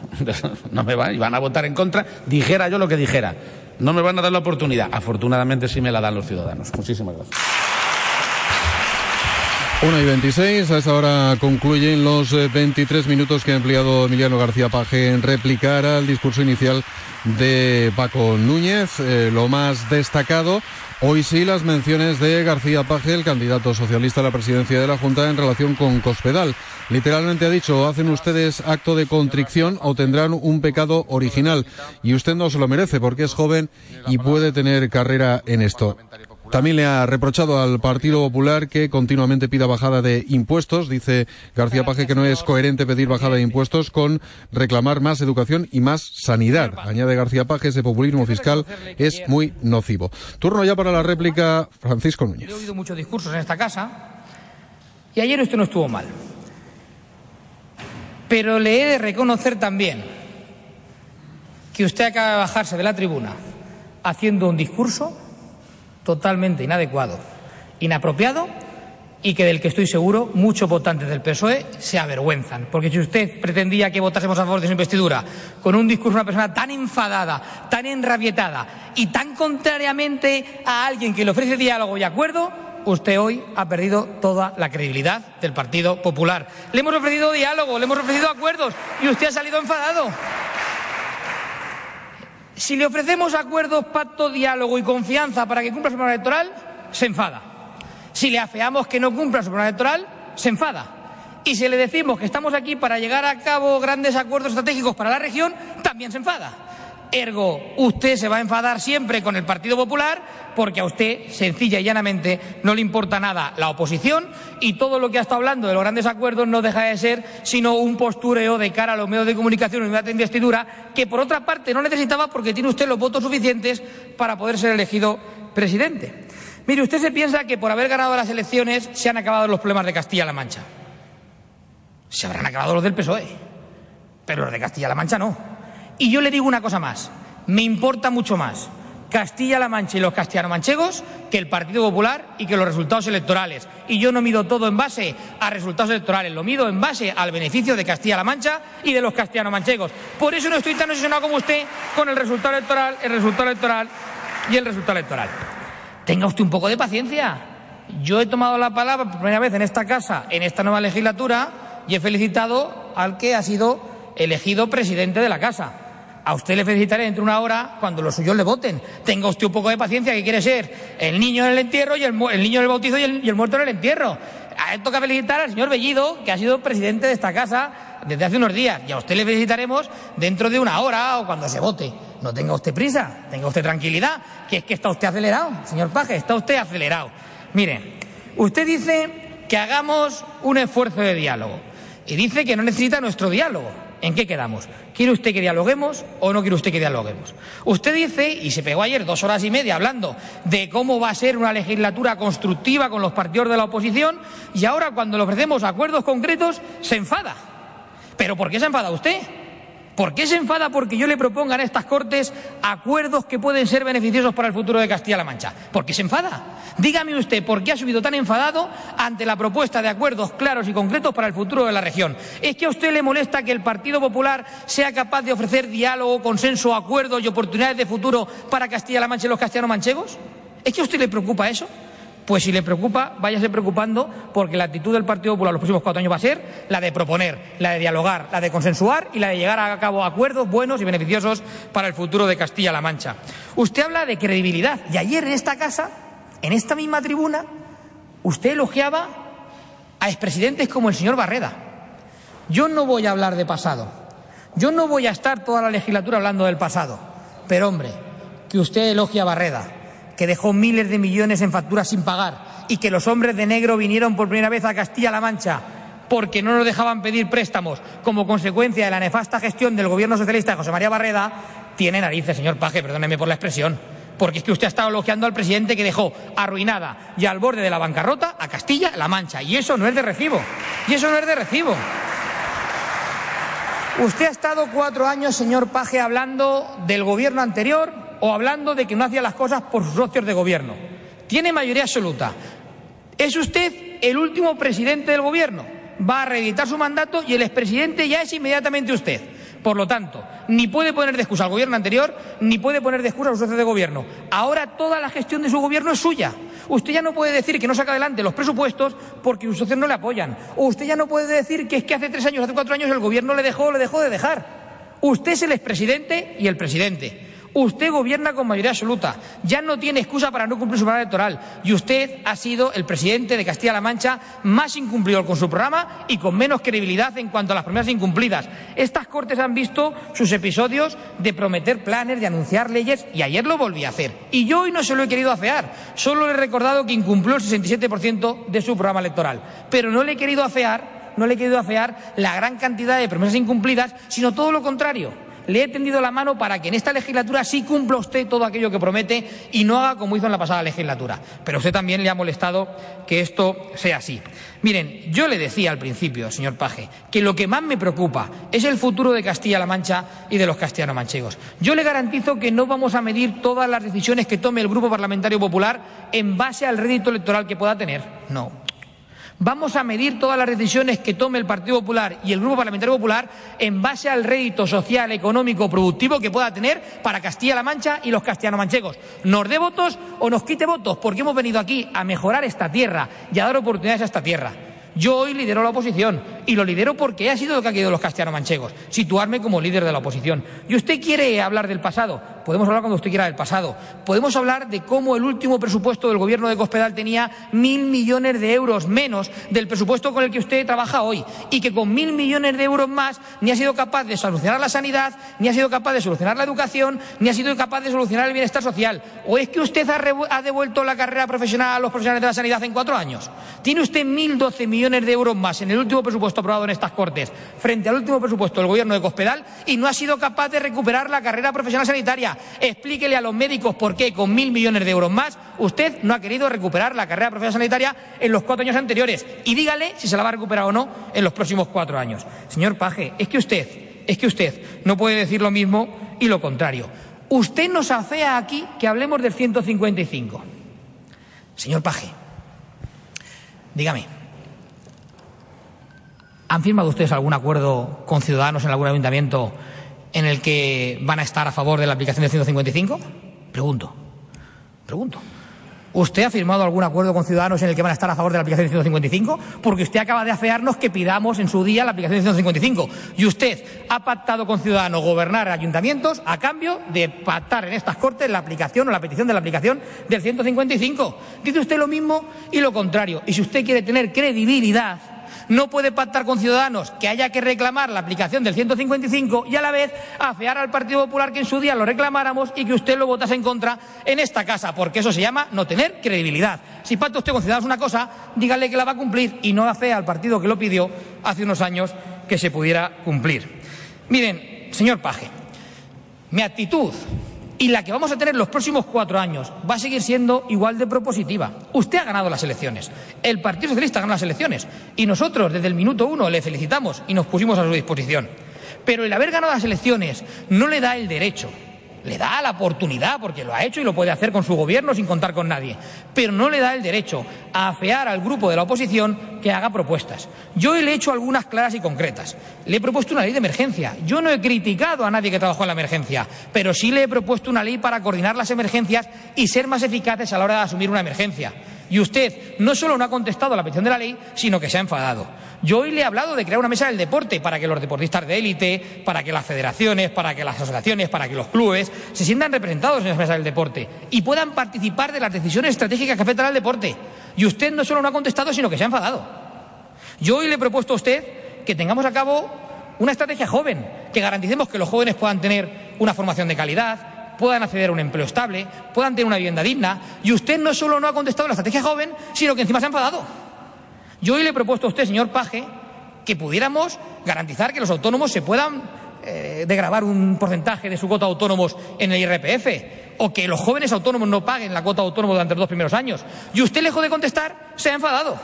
No me van, y van a votar en contra, dijera yo lo que dijera. No me van a dar la oportunidad. Afortunadamente sí me la dan los ciudadanos. Muchísimas gracias. 1 y 26, a esta hora concluyen los 23 minutos que ha empleado Emiliano García Paje en replicar al discurso inicial de Paco Núñez. Eh, lo más destacado Hoy sí las menciones de García Paje, el candidato socialista a la presidencia de la Junta en relación con Cospedal. Literalmente ha dicho, hacen ustedes acto de contrición o tendrán un pecado original. Y usted no se lo merece porque es joven y puede tener carrera en esto. También le ha reprochado al Partido Popular que continuamente pida bajada de impuestos. Dice García Paje que no es coherente pedir bajada de impuestos con reclamar más educación y más sanidad. Añade García Paje, ese populismo fiscal es muy nocivo. Turno ya para la réplica, Francisco Núñez. He oído muchos discursos en esta casa y ayer esto no estuvo mal. Pero le he de reconocer también que usted acaba de bajarse de la tribuna haciendo un discurso totalmente inadecuado, inapropiado y que del que estoy seguro muchos votantes del PSOE se avergüenzan. Porque si usted pretendía que votásemos a favor de su investidura con un discurso de una persona tan enfadada, tan enrabietada y tan contrariamente a alguien que le ofrece diálogo y acuerdo, usted hoy ha perdido toda la credibilidad del Partido Popular. Le hemos ofrecido diálogo, le hemos ofrecido acuerdos y usted ha salido enfadado. Si le ofrecemos acuerdos, pacto, diálogo y confianza para que cumpla su programa electoral, se enfada. Si le afeamos que no cumpla su programa electoral, se enfada. Y si le decimos que estamos aquí para llegar a cabo grandes acuerdos estratégicos para la región, también se enfada. Ergo, usted se va a enfadar siempre con el Partido Popular porque a usted, sencilla y llanamente, no le importa nada la oposición y todo lo que ha estado hablando de los grandes acuerdos no deja de ser sino un postureo de cara a los medios de comunicación y de investidura que, por otra parte, no necesitaba porque tiene usted los votos suficientes para poder ser elegido presidente. Mire, usted se piensa que por haber ganado las elecciones se han acabado los problemas de Castilla-La Mancha. Se habrán acabado los del PSOE, pero los de Castilla-La Mancha no. Y yo le digo una cosa más, me importa mucho más Castilla-La Mancha y los castellano-manchegos que el Partido Popular y que los resultados electorales. Y yo no mido todo en base a resultados electorales, lo mido en base al beneficio de Castilla-La Mancha y de los castellano-manchegos. Por eso no estoy tan obsesionado como usted con el resultado electoral, el resultado electoral y el resultado electoral. Tenga usted un poco de paciencia. Yo he tomado la palabra por primera vez en esta casa, en esta nueva legislatura, y he felicitado al que ha sido elegido presidente de la casa. A usted le felicitaré dentro de una hora cuando los suyos le voten. Tenga usted un poco de paciencia, que quiere ser el niño en el entierro y el, niño en el bautizo y el, y el, muerto en el entierro. A él toca felicitar al señor Bellido, que ha sido presidente de esta casa desde hace unos días y a usted le felicitaremos dentro de una hora o cuando se vote. No tenga usted prisa, tenga usted tranquilidad, que es que está usted acelerado, señor Paje, está usted acelerado. Mire, usted dice que hagamos un esfuerzo de diálogo y dice que no necesita nuestro diálogo. ¿En qué quedamos? ¿Quiere usted que dialoguemos o no quiere usted que dialoguemos? Usted dice, y se pegó ayer dos horas y media hablando de cómo va a ser una legislatura constructiva con los partidos de la oposición, y ahora cuando le ofrecemos acuerdos concretos se enfada. ¿Pero por qué se enfada usted? ¿Por qué se enfada porque yo le proponga en estas Cortes acuerdos que pueden ser beneficiosos para el futuro de Castilla-La Mancha? ¿Por qué se enfada? Dígame usted por qué ha subido tan enfadado ante la propuesta de acuerdos claros y concretos para el futuro de la región. ¿Es que a usted le molesta que el Partido Popular sea capaz de ofrecer diálogo, consenso, acuerdos y oportunidades de futuro para Castilla-La Mancha y los castellanos manchegos? ¿Es que a usted le preocupa eso? Pues si le preocupa, váyase preocupando porque la actitud del Partido Popular los próximos cuatro años va a ser la de proponer, la de dialogar, la de consensuar y la de llegar a cabo acuerdos buenos y beneficiosos para el futuro de Castilla-La Mancha. Usted habla de credibilidad y ayer en esta casa, en esta misma tribuna, usted elogiaba a expresidentes como el señor Barreda. Yo no voy a hablar de pasado. Yo no voy a estar toda la legislatura hablando del pasado. Pero hombre, que usted elogie a Barreda que dejó miles de millones en facturas sin pagar y que los hombres de negro vinieron por primera vez a Castilla-La Mancha porque no nos dejaban pedir préstamos como consecuencia de la nefasta gestión del gobierno socialista de José María Barreda, tiene narices, señor Paje, perdóneme por la expresión. Porque es que usted ha estado elogiando al presidente que dejó arruinada y al borde de la bancarrota a Castilla-La Mancha. Y eso no es de recibo. Y eso no es de recibo. Usted ha estado cuatro años, señor Paje, hablando del gobierno anterior, o hablando de que no hacía las cosas por sus socios de gobierno. Tiene mayoría absoluta. Es usted el último presidente del gobierno. Va a reeditar su mandato y el expresidente ya es inmediatamente usted. Por lo tanto, ni puede poner de excusa al gobierno anterior, ni puede poner de excusa a los socios de gobierno. Ahora toda la gestión de su gobierno es suya. Usted ya no puede decir que no saca adelante los presupuestos porque sus socios no le apoyan. O usted ya no puede decir que es que hace tres años, hace cuatro años el gobierno le dejó le dejó de dejar. Usted es el expresidente y el presidente. Usted gobierna con mayoría absoluta, ya no tiene excusa para no cumplir su programa electoral. Y usted ha sido el presidente de Castilla-La Mancha más incumplidor con su programa y con menos credibilidad en cuanto a las promesas incumplidas. Estas Cortes han visto sus episodios de prometer planes, de anunciar leyes y ayer lo volví a hacer. Y yo hoy no se lo he querido afear, solo le he recordado que incumplió el 67% de su programa electoral, pero no le he querido afear, no le he querido afear la gran cantidad de promesas incumplidas, sino todo lo contrario le he tendido la mano para que en esta legislatura sí cumpla usted todo aquello que promete y no haga como hizo en la pasada legislatura. Pero usted también le ha molestado que esto sea así. Miren, yo le decía al principio, señor Paje, que lo que más me preocupa es el futuro de Castilla-La Mancha y de los castellano-manchegos. Yo le garantizo que no vamos a medir todas las decisiones que tome el Grupo Parlamentario Popular en base al rédito electoral que pueda tener. No. Vamos a medir todas las decisiones que tome el Partido Popular y el Grupo Parlamentario Popular en base al rédito social, económico, productivo que pueda tener para Castilla-La Mancha y los castellano-manchegos. Nos dé votos o nos quite votos, porque hemos venido aquí a mejorar esta tierra y a dar oportunidades a esta tierra. Yo hoy lidero la oposición y lo lidero porque ha sido lo que han querido los castellano-manchegos, situarme como líder de la oposición. Y usted quiere hablar del pasado, podemos hablar cuando usted quiera del pasado. Podemos hablar de cómo el último presupuesto del gobierno de Cospedal tenía mil millones de euros menos del presupuesto con el que usted trabaja hoy y que con mil millones de euros más ni ha sido capaz de solucionar la sanidad, ni ha sido capaz de solucionar la educación, ni ha sido capaz de solucionar el bienestar social. ¿O es que usted ha, devuelto la carrera profesional a los profesionales de la sanidad en cuatro años? ¿Tiene usted mil doce millones de euros más en el último presupuesto aprobado en estas Cortes frente al último presupuesto del gobierno de Cospedal y no ha sido capaz de recuperar la carrera profesional sanitaria. Explíquele a los médicos por qué con mil millones de euros más usted no ha querido recuperar la carrera profesional sanitaria en los cuatro años anteriores y dígale si se la va a recuperar o no en los próximos cuatro años. Señor Paje, es que usted, es que usted no puede decir lo mismo y lo contrario. Usted nos afea aquí que hablemos del 155. Señor Paje, dígame. ¿Han firmado ustedes algún acuerdo con ciudadanos en algún ayuntamiento en el que van a estar a favor de la aplicación del 155? Pregunto. Pregunto. ¿Usted ha firmado algún acuerdo con ciudadanos en el que van a estar a favor de la aplicación del 155? Porque usted acaba de afearnos que pidamos en su día la aplicación del 155. Y usted ha pactado con ciudadanos gobernar ayuntamientos a cambio de pactar en estas Cortes la aplicación o la petición de la aplicación del 155. Dice usted lo mismo y lo contrario. Y si usted quiere tener credibilidad, No puede pactar con Ciudadanos que haya que reclamar la aplicación del 155 y a la vez afear al Partido Popular que en su día lo reclamáramos y que usted lo votase en contra en esta casa, porque eso se llama no tener credibilidad. Si pacta usted con Ciudadanos una cosa, dígale que la va a cumplir y no afea al partido que lo pidió hace unos años que se pudiera cumplir. Miren, señor Paje, mi actitud y la que vamos a tener los próximos cuatro años va a seguir siendo igual de propositiva. Usted ha ganado las elecciones, el Partido Socialista ganó las elecciones y nosotros desde el minuto uno le felicitamos y nos pusimos a su disposición. Pero el haber ganado las elecciones no le da el derecho le da la oportunidad, porque lo ha hecho y lo puede hacer con su gobierno sin contar con nadie, pero no le da el derecho a afear al grupo de la oposición que haga propuestas. Yo le he hecho algunas claras y concretas. Le he propuesto una ley de emergencia. Yo no he criticado a nadie que trabajó en la emergencia, pero sí le he propuesto una ley para coordinar las emergencias y ser más eficaces a la hora de asumir una emergencia. Y usted no solo no ha contestado a la petición de la ley, sino que se ha enfadado. Yo hoy le he hablado de crear una mesa del deporte para que los deportistas de élite, para que las federaciones, para que las asociaciones, para que los clubes se sientan representados en esa mesa del deporte y puedan participar de las decisiones estratégicas que afectan al deporte. Y usted no solo no ha contestado, sino que se ha enfadado. Yo hoy le he propuesto a usted que tengamos a cabo una estrategia joven, que garanticemos que los jóvenes puedan tener una formación de calidad, puedan acceder a un empleo estable, puedan tener una vivienda digna. Y usted no solo no ha contestado la estrategia joven, sino que encima se ha enfadado. Yo hoy le he propuesto a usted, señor Paje, que pudiéramos garantizar que los autónomos se puedan eh, degravar un porcentaje de su cuota autónomos en el IRPF o que los jóvenes autónomos no paguen la cuota autónoma durante los dos primeros años. Y usted, lejos de contestar, se ha enfadado.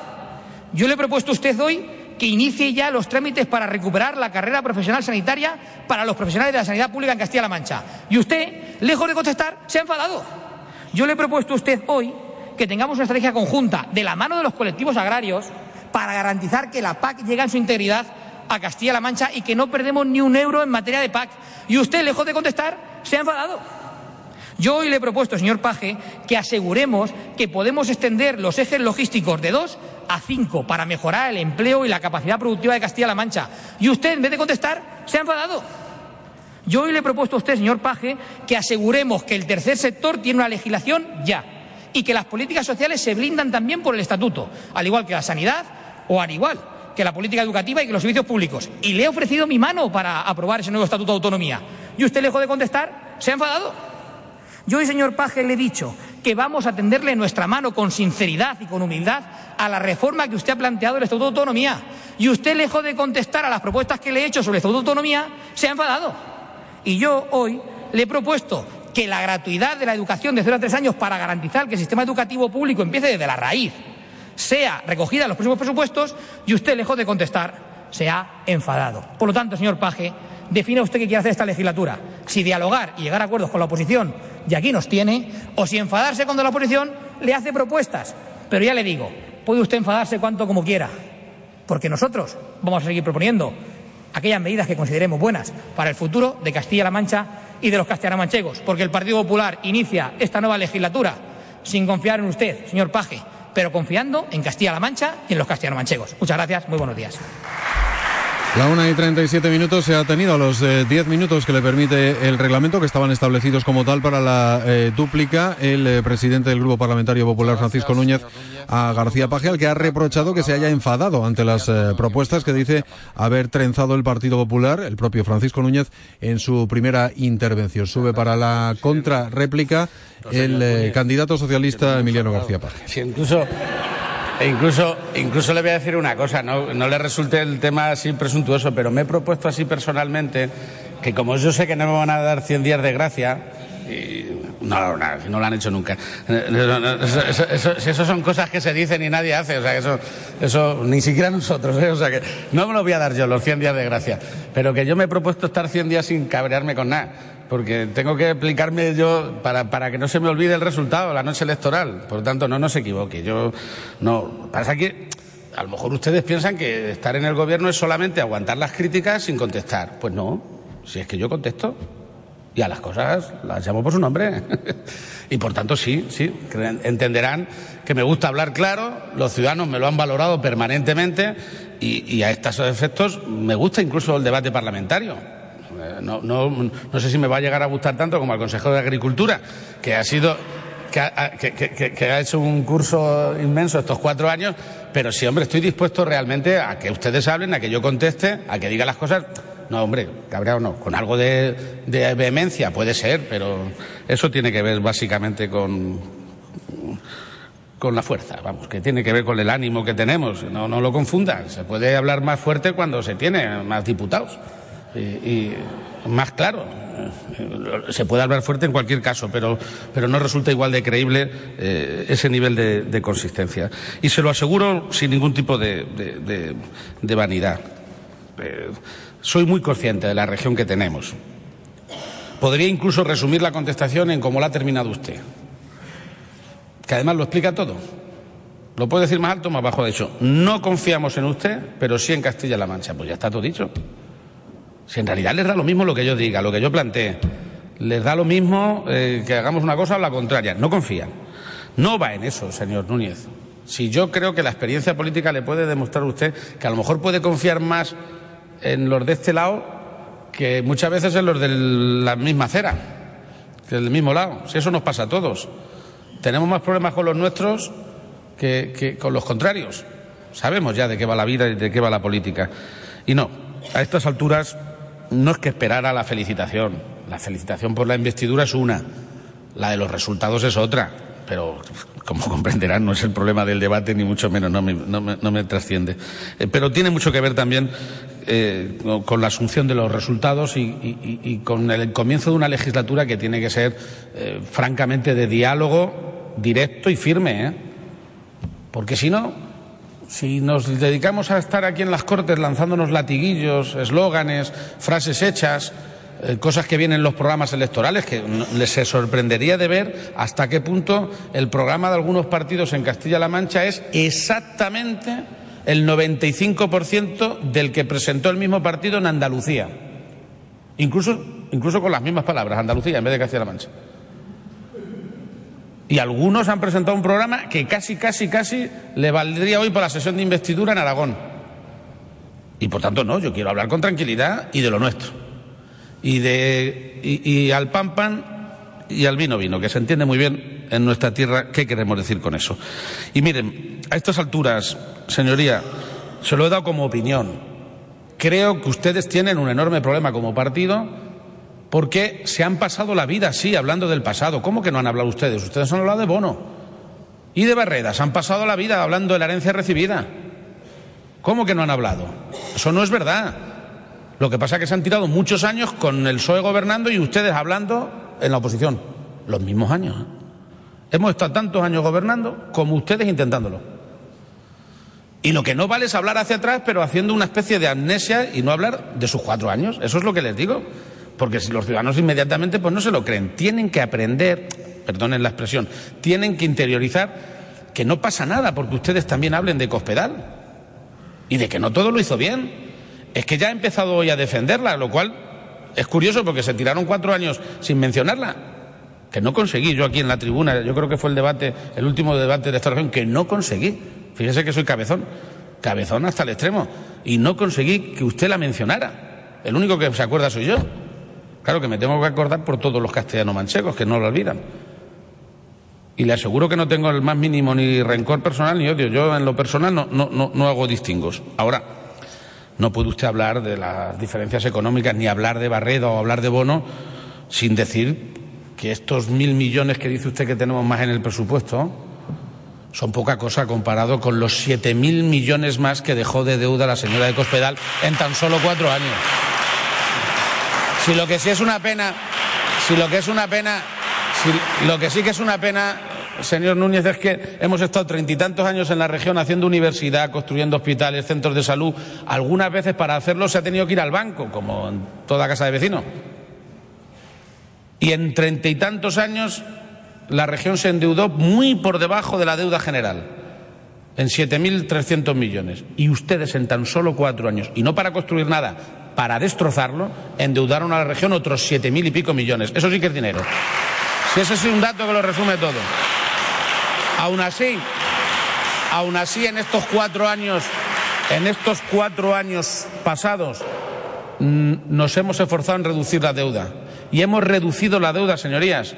Yo le he propuesto a usted hoy que inicie ya los trámites para recuperar la carrera profesional sanitaria para los profesionales de la sanidad pública en Castilla-La Mancha. Y usted, lejos de contestar, se ha enfadado. Yo le he propuesto a usted hoy que tengamos una estrategia conjunta de la mano de los colectivos agrarios para garantizar que la PAC llega en su integridad a Castilla-La Mancha y que no perdemos ni un euro en materia de PAC. Y usted, lejos de contestar, se ha enfadado. Yo hoy le he propuesto, señor Paje, que aseguremos que podemos extender los ejes logísticos de dos a cinco para mejorar el empleo y la capacidad productiva de Castilla-La Mancha. Y usted, en vez de contestar, se ha enfadado. Yo hoy le he propuesto a usted, señor Paje, que aseguremos que el tercer sector tiene una legislación ya y que las políticas sociales se blindan también por el estatuto, al igual que la sanidad o al igual que la política educativa y que los servicios públicos. Y le he ofrecido mi mano para aprobar ese nuevo estatuto de autonomía. Y usted, lejos de contestar, se ha enfadado. Yo hoy, señor Paje, le he dicho que vamos a tenderle nuestra mano con sinceridad y con humildad a la reforma que usted ha planteado del Estatuto de Autonomía. Y usted, lejos de contestar a las propuestas que le he hecho sobre el Estatuto de Autonomía, se ha enfadado. Y yo hoy le he propuesto que la gratuidad de la educación de 0 a 3 años para garantizar que el sistema educativo público empiece desde la raíz sea recogida en los próximos presupuestos y usted, lejos de contestar, se ha enfadado. Por lo tanto, señor Paje, defina usted qué quiere hacer esta legislatura. Si dialogar y llegar a acuerdos con la oposición, y aquí nos tiene, o si enfadarse cuando la oposición le hace propuestas. Pero ya le digo, puede usted enfadarse cuanto como quiera, porque nosotros vamos a seguir proponiendo aquellas medidas que consideremos buenas para el futuro de Castilla-La Mancha y de los castellano-manchegos, porque el Partido Popular inicia esta nueva legislatura sin confiar en usted, señor Paje, pero confiando en Castilla-La Mancha y en los castellano-manchegos. Muchas gracias, muy buenos días. La una y 37 minutos se ha tenido los 10 eh, minutos que le permite el reglamento, que estaban establecidos como tal para la eh, dúplica. El eh, presidente del Grupo Parlamentario Popular, Francisco Núñez, a García Paje, que ha reprochado que se haya enfadado ante las propuestas que dice haber trenzado el Partido Popular, el propio Francisco Núñez, en su primera intervención. Sube para la contrarréplica el candidato socialista Emiliano García Paje. incluso e incluso, incluso le voy a decir una cosa, no, no le resulte el tema así presuntuoso, pero me he propuesto así personalmente que como yo sé que no me van a dar 100 días de gracia, y no, no, no lo han hecho nunca. Eso, eso, son cosas que se dicen y nadie hace, o sea, eso, eso ni siquiera nosotros, ¿eh? o sea, que no me lo voy a dar yo los 100 días de gracia, pero que yo me he propuesto estar 100 días sin cabrearme con nada porque tengo que explicarme yo para, para que no se me olvide el resultado, la noche electoral. Por lo tanto, no, no se equivoque. Yo no. Pasa que a lo mejor ustedes piensan que estar en el gobierno es solamente aguantar las críticas sin contestar. Pues no, si es que yo contesto. Y a las cosas las llamo por su nombre. y por tanto, sí, sí, entenderán que me gusta hablar claro, los ciudadanos me lo han valorado permanentemente y, y a estos efectos me gusta incluso el debate parlamentario no, no, no sé si me va a llegar a gustar tanto como al Consejo de Agricultura, que ha sido que ha, hecho un curso inmenso estos cuatro años, pero sí, hombre, estoy dispuesto realmente a que ustedes hablen, a que yo conteste, a que diga las cosas. No, hombre, cabreado no. Con algo de, de vehemencia puede ser, pero eso tiene que ver básicamente con, con la fuerza, vamos, que tiene que ver con el ánimo que tenemos. No, no lo confundan. Se puede hablar más fuerte cuando se tiene más diputados. Y, y más claro. Se puede hablar fuerte en cualquier caso, pero, pero no resulta igual de creíble eh, ese nivel de, consistencia. Y se lo aseguro sin ningún tipo de, vanidad. Eh, soy muy consciente de la región que tenemos. Podría incluso resumir la contestación en cómo la ha terminado usted, que además lo explica todo. Lo puede decir más alto o más bajo, de hecho. No confiamos en usted, pero sí en Castilla-La Mancha. Pues ya está todo dicho. Si en realidad les da lo mismo lo que yo diga, lo que yo plantee, les da lo mismo eh, que hagamos una cosa o la contraria. No confían. No va en eso, señor Núñez. Si yo creo que la experiencia política le puede demostrar a usted que a lo mejor puede confiar más en los de este lado que muchas veces en los de la misma acera, del mismo lado. Si eso nos pasa a todos. Tenemos más problemas con los nuestros que con los contrarios. Sabemos ya de qué va la vida y de qué va la política. Y no, a estas alturas no es que esperara la felicitación. La felicitación por la investidura es una, la de los resultados es otra. Pero, como comprenderán, no es el problema del debate, ni mucho menos, no me, no me, no me trasciende. Eh, pero tiene mucho que ver también eh, con la asunción de los resultados y, con el comienzo de una legislatura que tiene que ser, eh, francamente, de diálogo directo y firme. Porque si no, si nos dedicamos a estar aquí en las Cortes lanzándonos latiguillos, eslóganes, frases hechas, eh, cosas que vienen en los programas electorales, que les se sorprendería de ver hasta qué punto el programa de algunos partidos en Castilla-La Mancha es exactamente el 95% del que presentó el mismo partido en Andalucía. Incluso, incluso con las mismas palabras, Andalucía en vez de Castilla-La Mancha. Y algunos han presentado un programa que casi, casi, casi le valdría hoy para la sesión de investidura en Aragón. Y por tanto, no, yo quiero hablar con tranquilidad y de lo nuestro. Y, de, y, y al pan pan y al vino vino, que se entiende muy bien en nuestra tierra qué queremos decir con eso. Y miren, a estas alturas, señoría, se lo he dado como opinión. Creo que ustedes tienen un enorme problema como partido porque se han pasado la vida así, hablando del pasado. ¿Cómo que no han hablado ustedes? Ustedes han hablado de Bono y de Barredas. Han pasado la vida hablando de la herencia recibida. ¿Cómo que no han hablado? Eso no es verdad. Lo que pasa es que se han tirado muchos años con el PSOE gobernando y ustedes hablando en la oposición. Los mismos años. Hemos estado tantos años gobernando como ustedes intentándolo. Y lo que no vale es hablar hacia atrás, pero haciendo una especie de amnesia y no hablar de sus cuatro años. Eso es lo que les digo. Porque si los ciudadanos inmediatamente pues no se lo creen. Tienen que aprender, perdonen la expresión, tienen que interiorizar que no pasa nada porque ustedes también hablen de Cospedal y de que no todo lo hizo bien. Es que ya ha empezado hoy a defenderla, lo cual es curioso porque se tiraron cuatro años sin mencionarla. Que no conseguí yo aquí en la tribuna, yo creo que fue el debate, el último debate de esta región, que no conseguí. Fíjese que soy cabezón, cabezón hasta el extremo. Y no conseguí que usted la mencionara. El único que se acuerda soy yo. Claro que me tengo que acordar por todos los castellanos manchegos, que no lo olvidan. Y le aseguro que no tengo el más mínimo ni rencor personal ni odio. Yo en lo personal no, no, no, no hago distingos. Ahora, no puede usted hablar de las diferencias económicas ni hablar de Barreda o hablar de Bono sin decir que estos mil millones que dice usted que tenemos más en el presupuesto son poca cosa comparado con los siete mil millones más que dejó de deuda la señora de Cospedal en tan solo cuatro años. Si lo que sí es una pena, si lo que es una pena, si lo que sí que es una pena, señor Núñez, es que hemos estado treinta y tantos años en la región haciendo universidad, construyendo hospitales, centros de salud. Algunas veces para hacerlo se ha tenido que ir al banco, como en toda casa de vecinos. Y en treinta y tantos años la región se endeudó muy por debajo de la deuda general, en 7.300 millones. Y ustedes en tan solo cuatro años, y no para construir nada, para destrozarlo, endeudaron a la región otros siete mil y pico millones. Eso sí que es dinero. Si ese es un dato que lo resume todo. Aún así, aún así en estos cuatro años, en estos cuatro años pasados, nos hemos esforzado en reducir la deuda. Y hemos reducido la deuda, señorías,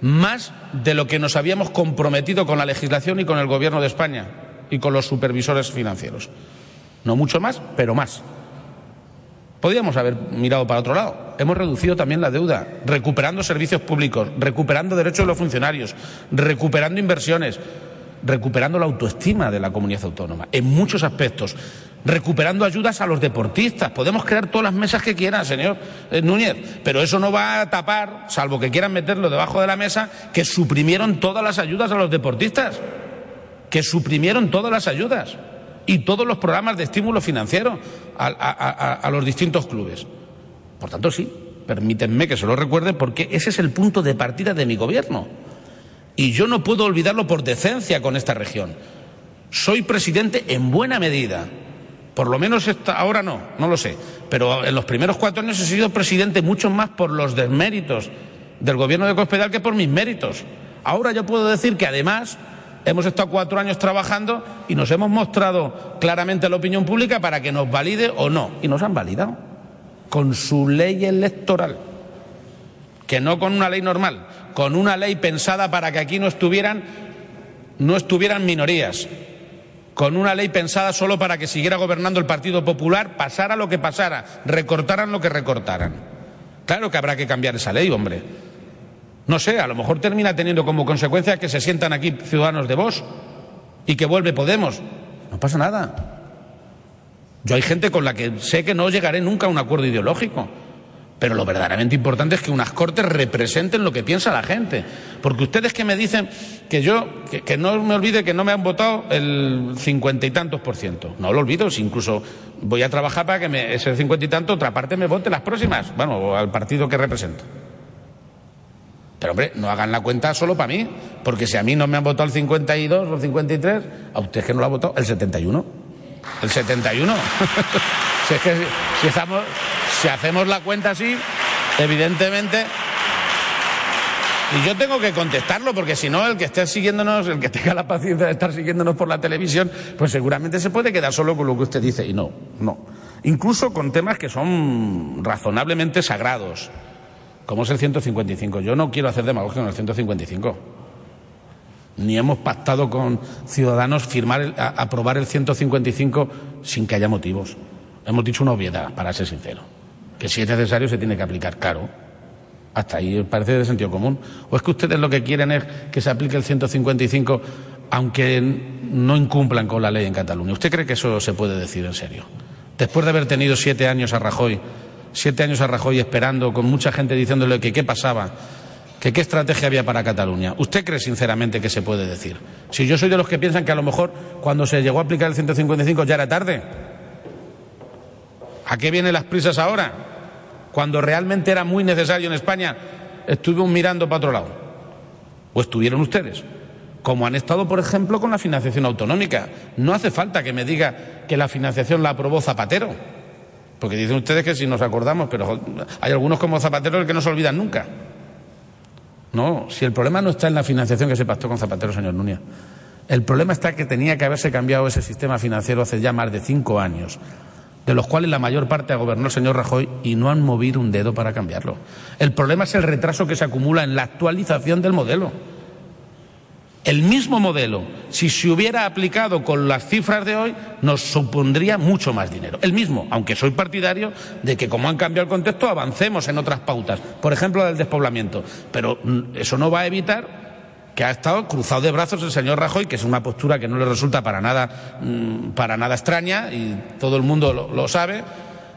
más de lo que nos habíamos comprometido con la legislación y con el Gobierno de España y con los supervisores financieros. No mucho más, pero más. Podríamos haber mirado para otro lado. Hemos reducido también la deuda, recuperando servicios públicos, recuperando derechos de los funcionarios, recuperando inversiones, recuperando la autoestima de la comunidad autónoma, en muchos aspectos, recuperando ayudas a los deportistas. Podemos crear todas las mesas que quieran, señor eh, Núñez, pero eso no va a tapar, salvo que quieran meterlo debajo de la mesa, que suprimieron todas las ayudas a los deportistas, que suprimieron todas las ayudas y todos los programas de estímulo financiero a, los distintos clubes. Por tanto, sí, permítanme que se lo recuerde porque ese es el punto de partida de mi gobierno. Y yo no puedo olvidarlo por decencia con esta región. Soy presidente en buena medida. Por lo menos ahora no, no lo sé. Pero en los primeros cuatro años he sido presidente mucho más por los desméritos del gobierno de Cospedal que por mis méritos. Ahora yo puedo decir que además hemos estado cuatro años trabajando y nos hemos mostrado claramente a la opinión pública para que nos valide o no. Y nos han validado con su ley electoral, que no con una ley normal con una ley pensada para que aquí no estuvieran, no estuvieran minorías, con una ley pensada solo para que siguiera gobernando el Partido Popular, pasara lo que pasara, recortaran lo que recortaran. Claro que habrá que cambiar esa ley, hombre. No sé, a lo mejor termina teniendo como consecuencia que se sientan aquí ciudadanos de vos y que vuelve Podemos. No pasa nada. Yo hay gente con la que sé que no llegaré nunca a un acuerdo ideológico. Pero lo verdaderamente importante es que unas cortes representen lo que piensa la gente. Porque ustedes que me dicen que yo, que, no me olvide que no me han votado el cincuenta y tantos por ciento. No lo olvido, si incluso voy a trabajar para que me, ese cincuenta y tanto otra parte me vote las próximas. Bueno, al partido que represento. Pero hombre, no hagan la cuenta solo para mí, porque si a mí no me han votado el 52 o el 53, a usted que no lo ha votado el 71. El 71. si es que si estamos si hacemos la cuenta así, evidentemente. Y yo tengo que contestarlo, porque si no, el que esté siguiéndonos, el que tenga la paciencia de estar siguiéndonos por la televisión, pues seguramente se puede quedar solo con lo que usted dice. Y no, no. Incluso con temas que son razonablemente sagrados, como es el 155. Yo no quiero hacer demagogia con el 155. Ni hemos pactado con Ciudadanos firmar, aprobar el 155 sin que haya motivos. Hemos dicho una obviedad, para ser sincero que si es necesario se tiene que aplicar, claro. Hasta ahí parece de sentido común. ¿O es que ustedes lo que quieren es que se aplique el 155 aunque no incumplan con la ley en Cataluña? ¿Usted cree que eso se puede decir en serio? Después de haber tenido siete años a Rajoy, siete años a Rajoy esperando, con mucha gente diciéndole que qué pasaba, que qué estrategia había para Cataluña. ¿Usted cree sinceramente que se puede decir? Si yo soy de los que piensan que a lo mejor cuando se llegó a aplicar el 155 ya era tarde, ¿A qué vienen las prisas ahora? Cuando realmente era muy necesario en España, estuvimos mirando para otro lado. ¿O estuvieron ustedes? Como han estado, por ejemplo, con la financiación autonómica. No hace falta que me diga que la financiación la aprobó Zapatero. Porque dicen ustedes que si nos acordamos, pero hay algunos como Zapatero que no se olvidan nunca. No, si el problema no está en la financiación que se pactó con Zapatero, señor Núñez. El problema está que tenía que haberse cambiado ese sistema financiero hace ya más de cinco años de los cuales la mayor parte ha gobernado el señor Rajoy y no han movido un dedo para cambiarlo. El problema es el retraso que se acumula en la actualización del modelo. El mismo modelo, si se hubiera aplicado con las cifras de hoy, nos supondría mucho más dinero. El mismo, aunque soy partidario de que, como han cambiado el contexto, avancemos en otras pautas, por ejemplo, la del despoblamiento. Pero mm, eso no va a evitar que ha estado cruzado de brazos el señor Rajoy, que es una postura que no le resulta para nada, mm, para nada extraña y todo el mundo lo, sabe,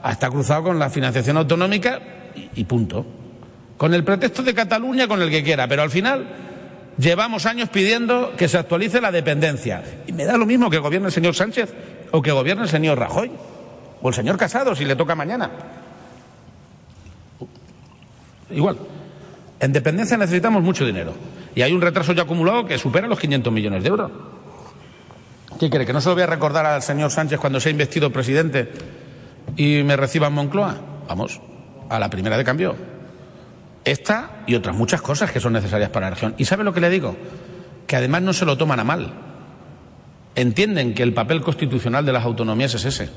ha estado cruzado con la financiación autonómica y, punto. Con el pretexto de Cataluña, con el que quiera, pero al final llevamos años pidiendo que se actualice la dependencia. Y me da lo mismo que gobierne el señor Sánchez o que gobierne el señor Rajoy o el señor Casado, si le toca mañana. Igual. En dependencia necesitamos mucho dinero. Y hay un retraso ya acumulado que supera los 500 millones de euros. ¿Qué cree? ¿Que no se lo voy a recordar al señor Sánchez cuando se ha investido presidente y me reciba en Moncloa? Vamos, a la primera de cambio. Esta y otras muchas cosas que son necesarias para la región. ¿Y sabe lo que le digo? Que además no se lo toman a mal. Entienden que el papel constitucional de las autonomías es ese.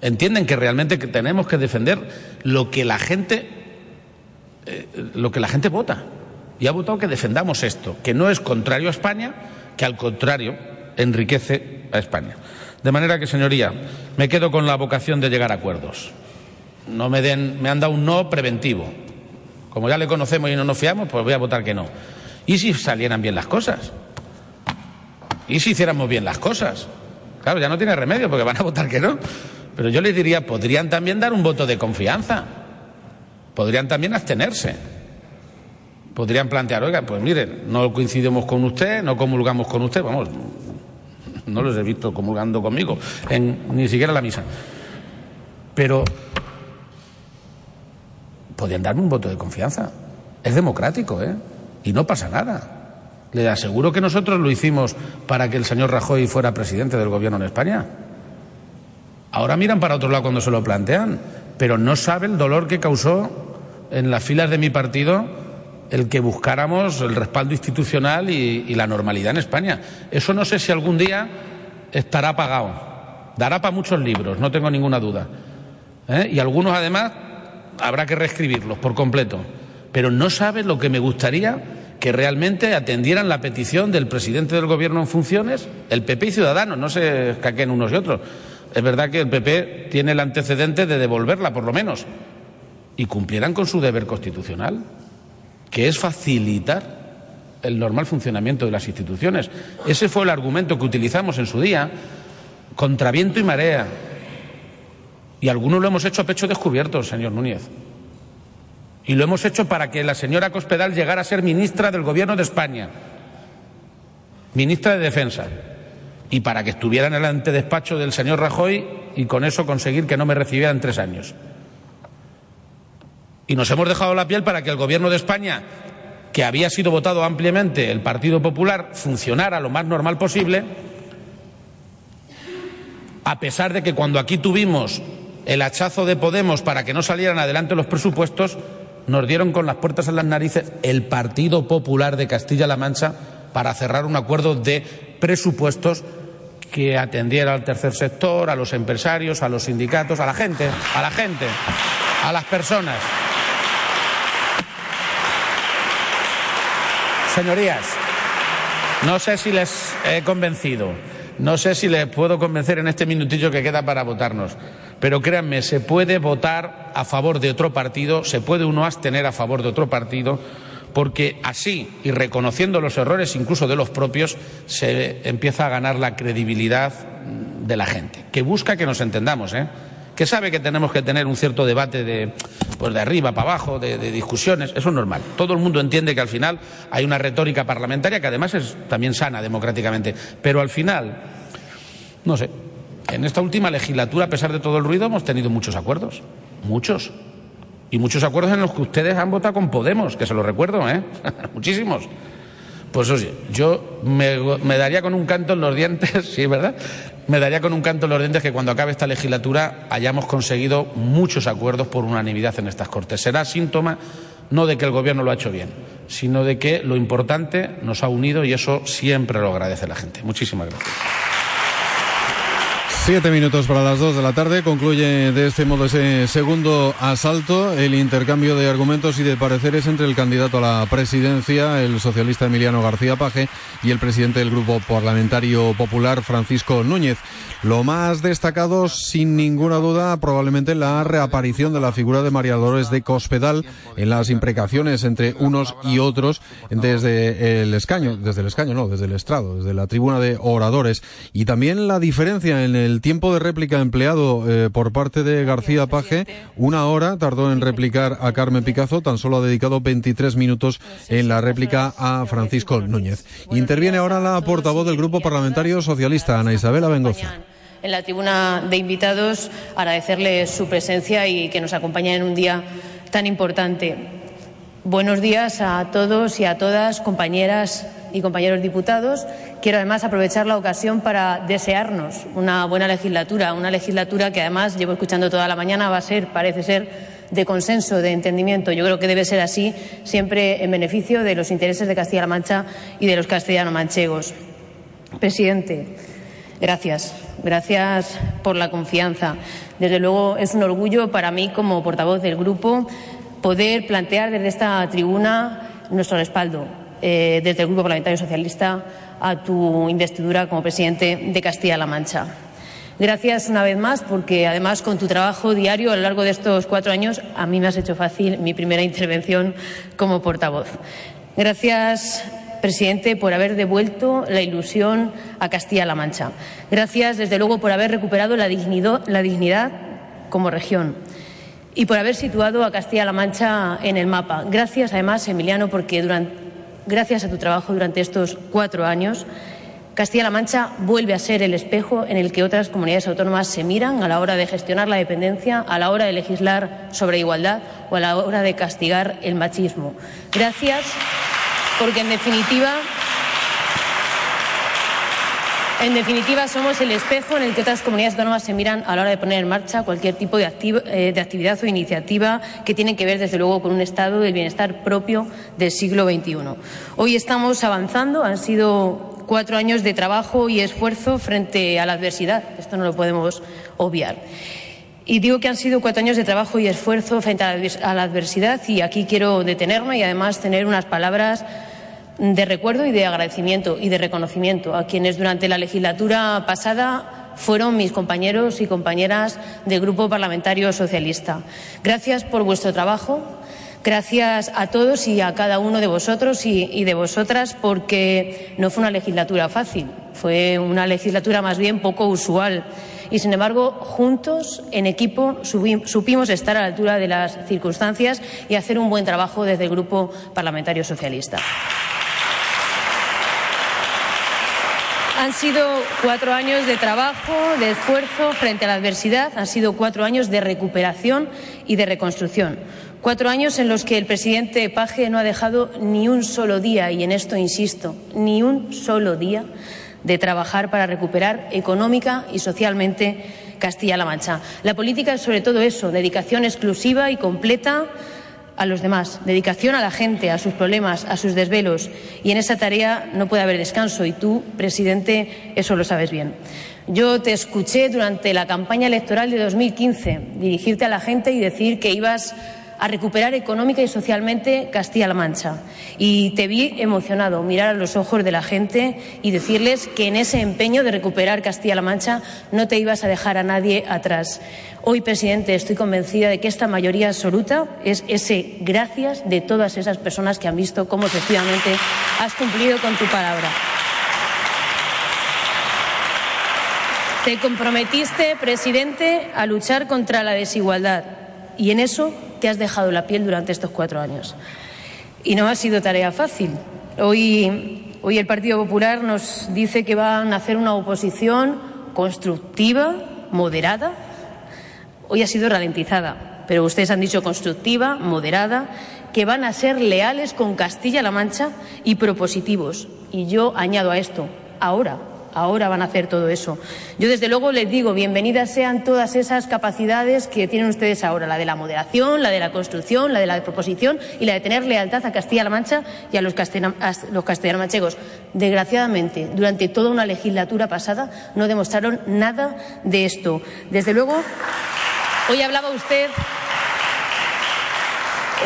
Entienden que realmente tenemos que defender lo que la gente, eh, lo que la gente vota y ha votado que defendamos esto, que no es contrario a España, que al contrario enriquece a España. De manera que, señoría, me quedo con la vocación de llegar a acuerdos. No me den, me han dado un no preventivo. Como ya le conocemos y no nos fiamos, pues voy a votar que no. ¿Y si salieran bien las cosas? ¿Y si hiciéramos bien las cosas? Claro, ya no tiene remedio porque van a votar que no. Pero yo les diría, podrían también dar un voto de confianza. Podrían también abstenerse. Podrían plantear, oiga, pues miren, no coincidimos con usted, no comulgamos con usted, vamos, no los he visto comulgando conmigo, en, ni siquiera la misa. Pero podrían darme un voto de confianza. Es democrático, ¿eh? Y no pasa nada. Le aseguro que nosotros lo hicimos para que el señor Rajoy fuera presidente del gobierno en España. Ahora miran para otro lado cuando se lo plantean, pero no sabe el dolor que causó en las filas de mi partido el que buscáramos el respaldo institucional y, la normalidad en España. Eso no sé si algún día estará pagado. Dará para muchos libros, no tengo ninguna duda. ¿Eh? Y algunos, además, habrá que reescribirlos por completo. Pero no sabe lo que me gustaría que realmente atendieran la petición del presidente del Gobierno en funciones, el PP y Ciudadanos, no se escaquen unos y otros. Es verdad que el PP tiene el antecedente de devolverla, por lo menos, y cumplieran con su deber constitucional, que es facilitar el normal funcionamiento de las instituciones. Ese fue el argumento que utilizamos en su día, contra viento y marea. Y algunos lo hemos hecho a pecho descubierto, señor Núñez. Y lo hemos hecho para que la señora Cospedal llegara a ser ministra del Gobierno de España, ministra de Defensa, y para que estuviera en el antedespacho del señor Rajoy y con eso conseguir que no me recibiera en tres años. Y nos hemos dejado la piel para que el Gobierno de España, que había sido votado ampliamente el Partido Popular, funcionara lo más normal posible, a pesar de que cuando aquí tuvimos el hachazo de Podemos para que no salieran adelante los presupuestos, nos dieron con las puertas en las narices el Partido Popular de Castilla-La Mancha para cerrar un acuerdo de presupuestos que atendiera al tercer sector, a los empresarios, a los sindicatos, a la gente, a la gente, a las personas. Señorías, no sé si les he convencido, no sé si les puedo convencer en este minutillo que queda para votarnos. Pero créanme, se puede votar a favor de otro partido, se puede uno abstener a favor de otro partido, porque así, y reconociendo los errores incluso de los propios, se empieza a ganar la credibilidad de la gente, que busca que nos entendamos, ¿eh? que sabe que tenemos que tener un cierto debate de, pues de arriba para abajo, de, de, discusiones, eso es normal. Todo el mundo entiende que al final hay una retórica parlamentaria que además es también sana democráticamente, pero al final, no sé, en esta última legislatura, a pesar de todo el ruido, hemos tenido muchos acuerdos. Muchos. Y muchos acuerdos en los que ustedes han votado con Podemos, que se lo recuerdo, ¿eh? Muchísimos. Pues oye, yo me, me, daría con un canto en los dientes, sí, ¿verdad? Me daría con un canto en los dientes que cuando acabe esta legislatura hayamos conseguido muchos acuerdos por unanimidad en estas Cortes. Será síntoma no de que el Gobierno lo ha hecho bien, sino de que lo importante nos ha unido y eso siempre lo agradece la gente. Muchísimas gracias. Siete minutos para las dos de la tarde. Concluye de este modo ese segundo asalto, el intercambio de argumentos y de pareceres entre el candidato a la presidencia, el socialista Emiliano García Paje, y el presidente del Grupo Parlamentario Popular, Francisco Núñez. Lo más destacado, sin ninguna duda, probablemente la reaparición de la figura de María Dolores de Cospedal en las imprecaciones entre unos y otros desde el escaño, desde el escaño, no, desde el estrado, desde la tribuna de oradores. Y también la diferencia en el el tiempo de réplica empleado eh, por parte de García Paje, una hora tardó en replicar a Carmen Picazo, tan solo ha dedicado 23 minutos en la réplica a Francisco Núñez. Interviene ahora la portavoz del Grupo Parlamentario Socialista, Ana Isabel Abengoza en la tribuna de invitados, agradecerle su presencia y que nos acompañe en un día tan importante. Buenos días a todos y a todas, compañeras y compañeros diputados. Quiero además aprovechar la ocasión para desearnos una buena legislatura, una legislatura que además llevo escuchando toda la mañana va a ser, parece ser, de consenso, de entendimiento. Yo creo que debe ser así, siempre en beneficio de los intereses de Castilla-La Mancha y de los castellano-manchegos. Presidente, gracias. Gracias por la confianza. Desde luego es un orgullo para mí como portavoz del grupo poder plantear desde esta tribuna nuestro respaldo eh, desde el Grupo Parlamentario Socialista a tu investidura como presidente de Castilla-La Mancha. Gracias una vez más porque además con tu trabajo diario a lo largo de estos cuatro años a mí me has hecho fácil mi primera intervención como portavoz. Gracias presidente, por haber devuelto la ilusión a Castilla-La Mancha. Gracias, desde luego, por haber recuperado la dignidad, la dignidad como región y por haber situado a Castilla-La Mancha en el mapa. Gracias, además, Emiliano, porque durante, gracias a tu trabajo durante estos cuatro años, Castilla-La Mancha vuelve a ser el espejo en el que otras comunidades autónomas se miran a la hora de gestionar la dependencia, a la hora de legislar sobre igualdad o a la hora de castigar el machismo. Gracias porque en definitiva en definitiva, somos el espejo en el que otras comunidades autónomas se miran a la hora de poner en marcha cualquier tipo de, eh, de, actividad o iniciativa que tiene que ver, desde luego, con un estado del bienestar propio del siglo XXI. Hoy estamos avanzando, han sido cuatro años de trabajo y esfuerzo frente a la adversidad. Esto no lo podemos obviar. Y digo que han sido cuatro años de trabajo y esfuerzo frente a la adversidad y aquí quiero detenerme y además tener unas palabras de recuerdo y de agradecimiento y de reconocimiento a quienes durante la legislatura pasada fueron mis compañeros y compañeras del Grupo Parlamentario Socialista. Gracias por vuestro trabajo. Gracias a todos y a cada uno de vosotros y, de vosotras porque no fue una legislatura fácil, fue una legislatura más bien poco usual. Y sin embargo, juntos, en equipo, supimos estar a la altura de las circunstancias y hacer un buen trabajo desde el Grupo Parlamentario Socialista. Han sido cuatro años de trabajo, de esfuerzo frente a la adversidad, han sido cuatro años de recuperación y de reconstrucción. Cuatro años en los que el presidente Paje no ha dejado ni un solo día, y en esto insisto, ni un solo día de trabajar para recuperar económica y socialmente Castilla-La Mancha. La política es sobre todo eso, dedicación exclusiva y completa a los demás, dedicación a la gente, a sus problemas, a sus desvelos. Y en esa tarea no puede haber descanso. Y tú, presidente, eso lo sabes bien. Yo te escuché durante la campaña electoral de 2015 dirigirte a la gente y decir que ibas a recuperar económica y socialmente Castilla-La Mancha. Y te vi emocionado mirar a los ojos de la gente y decirles que en ese empeño de recuperar Castilla-La Mancha no te ibas a dejar a nadie atrás. Hoy, presidente, estoy convencida de que esta mayoría absoluta es ese gracias de todas esas personas que han visto cómo efectivamente has cumplido con tu palabra. Te comprometiste, presidente, a luchar contra la desigualdad y en eso te has dejado la piel durante estos cuatro años. Y no ha sido tarea fácil. Hoy, hoy el Partido Popular nos dice que van a hacer una oposición constructiva, moderada. Hoy ha sido ralentizada, pero ustedes han dicho constructiva, moderada, que van a ser leales con Castilla-La Mancha y propositivos. Y yo añado a esto, ahora, ahora van a hacer todo eso. Yo, desde luego, les digo, bienvenidas sean todas esas capacidades que tienen ustedes ahora, la de la moderación, la de la construcción, la de la proposición y la de tener lealtad a Castilla-La Mancha y a los, los castellano-manchegos. Desgraciadamente, durante toda una legislatura pasada no demostraron nada de esto. Desde luego, hoy hablaba usted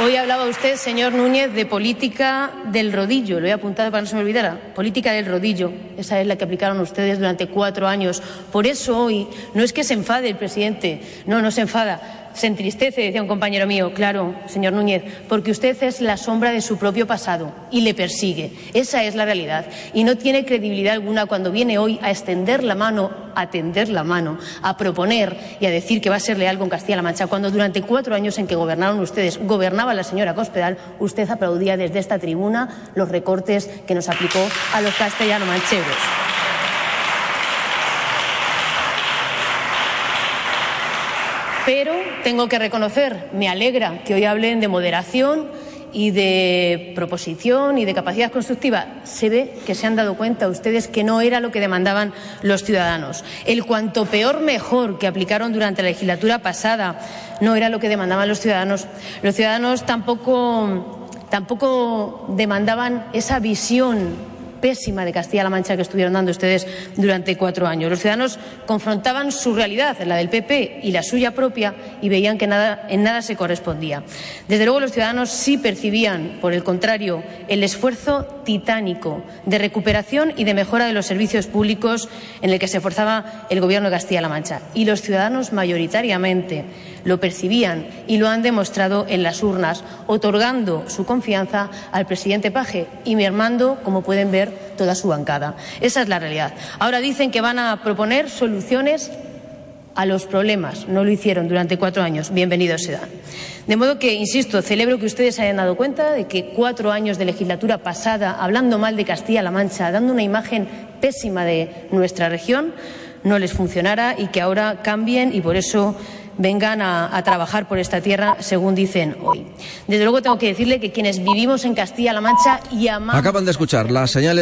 Hoy hablaba usted, señor Núñez, de política del rodillo. Lo he apuntado para no se me olvidara. Política del rodillo. Esa es la que aplicaron ustedes durante cuatro años. Por eso hoy no es que se enfade el presidente. No, no se enfada se entristece, decía un compañero mío, claro, señor Núñez, porque usted es la sombra de su propio pasado y le persigue. Esa es la realidad. Y no tiene credibilidad alguna cuando viene hoy a extender la mano, a tender la mano, a proponer y a decir que va a ser leal con Castilla-La Mancha, cuando durante cuatro años en que gobernaron ustedes, gobernaba la señora Cospedal, usted aplaudía desde esta tribuna los recortes que nos aplicó a los castellano-manchegos. Pero tengo que reconocer, me alegra que hoy hablen de moderación y de proposición y de capacidad constructiva. Se ve que se han dado cuenta ustedes que no era lo que demandaban los ciudadanos. El cuanto peor mejor que aplicaron durante la legislatura pasada no era lo que demandaban los ciudadanos. Los ciudadanos tampoco, tampoco demandaban esa visión pésima de Castilla-La Mancha que estuvieron dando ustedes durante cuatro años. Los ciudadanos confrontaban su realidad, la del PP y la suya propia, y veían que en nada se correspondía. Desde luego, los ciudadanos sí percibían, por el contrario, el esfuerzo titánico de recuperación y de mejora de los servicios públicos en el que se esforzaba el Gobierno de Castilla-La Mancha. Y los ciudadanos mayoritariamente lo percibían y lo han demostrado en las urnas, otorgando su confianza al presidente Paje y mermando, como pueden ver, toda su bancada. Esa es la realidad. Ahora dicen que van a proponer soluciones a los problemas. No lo hicieron durante cuatro años. Bienvenidos sean. De modo que, insisto, celebro que ustedes hayan dado cuenta de que cuatro años de legislatura pasada, hablando mal de Castilla-La Mancha, dando una imagen pésima de nuestra región, no les funcionara y que ahora cambien y por eso vengan a, trabajar por esta tierra, según dicen hoy. Desde luego tengo que decirle que quienes vivimos en Castilla-La Mancha y amamos. Acaban de escuchar las señales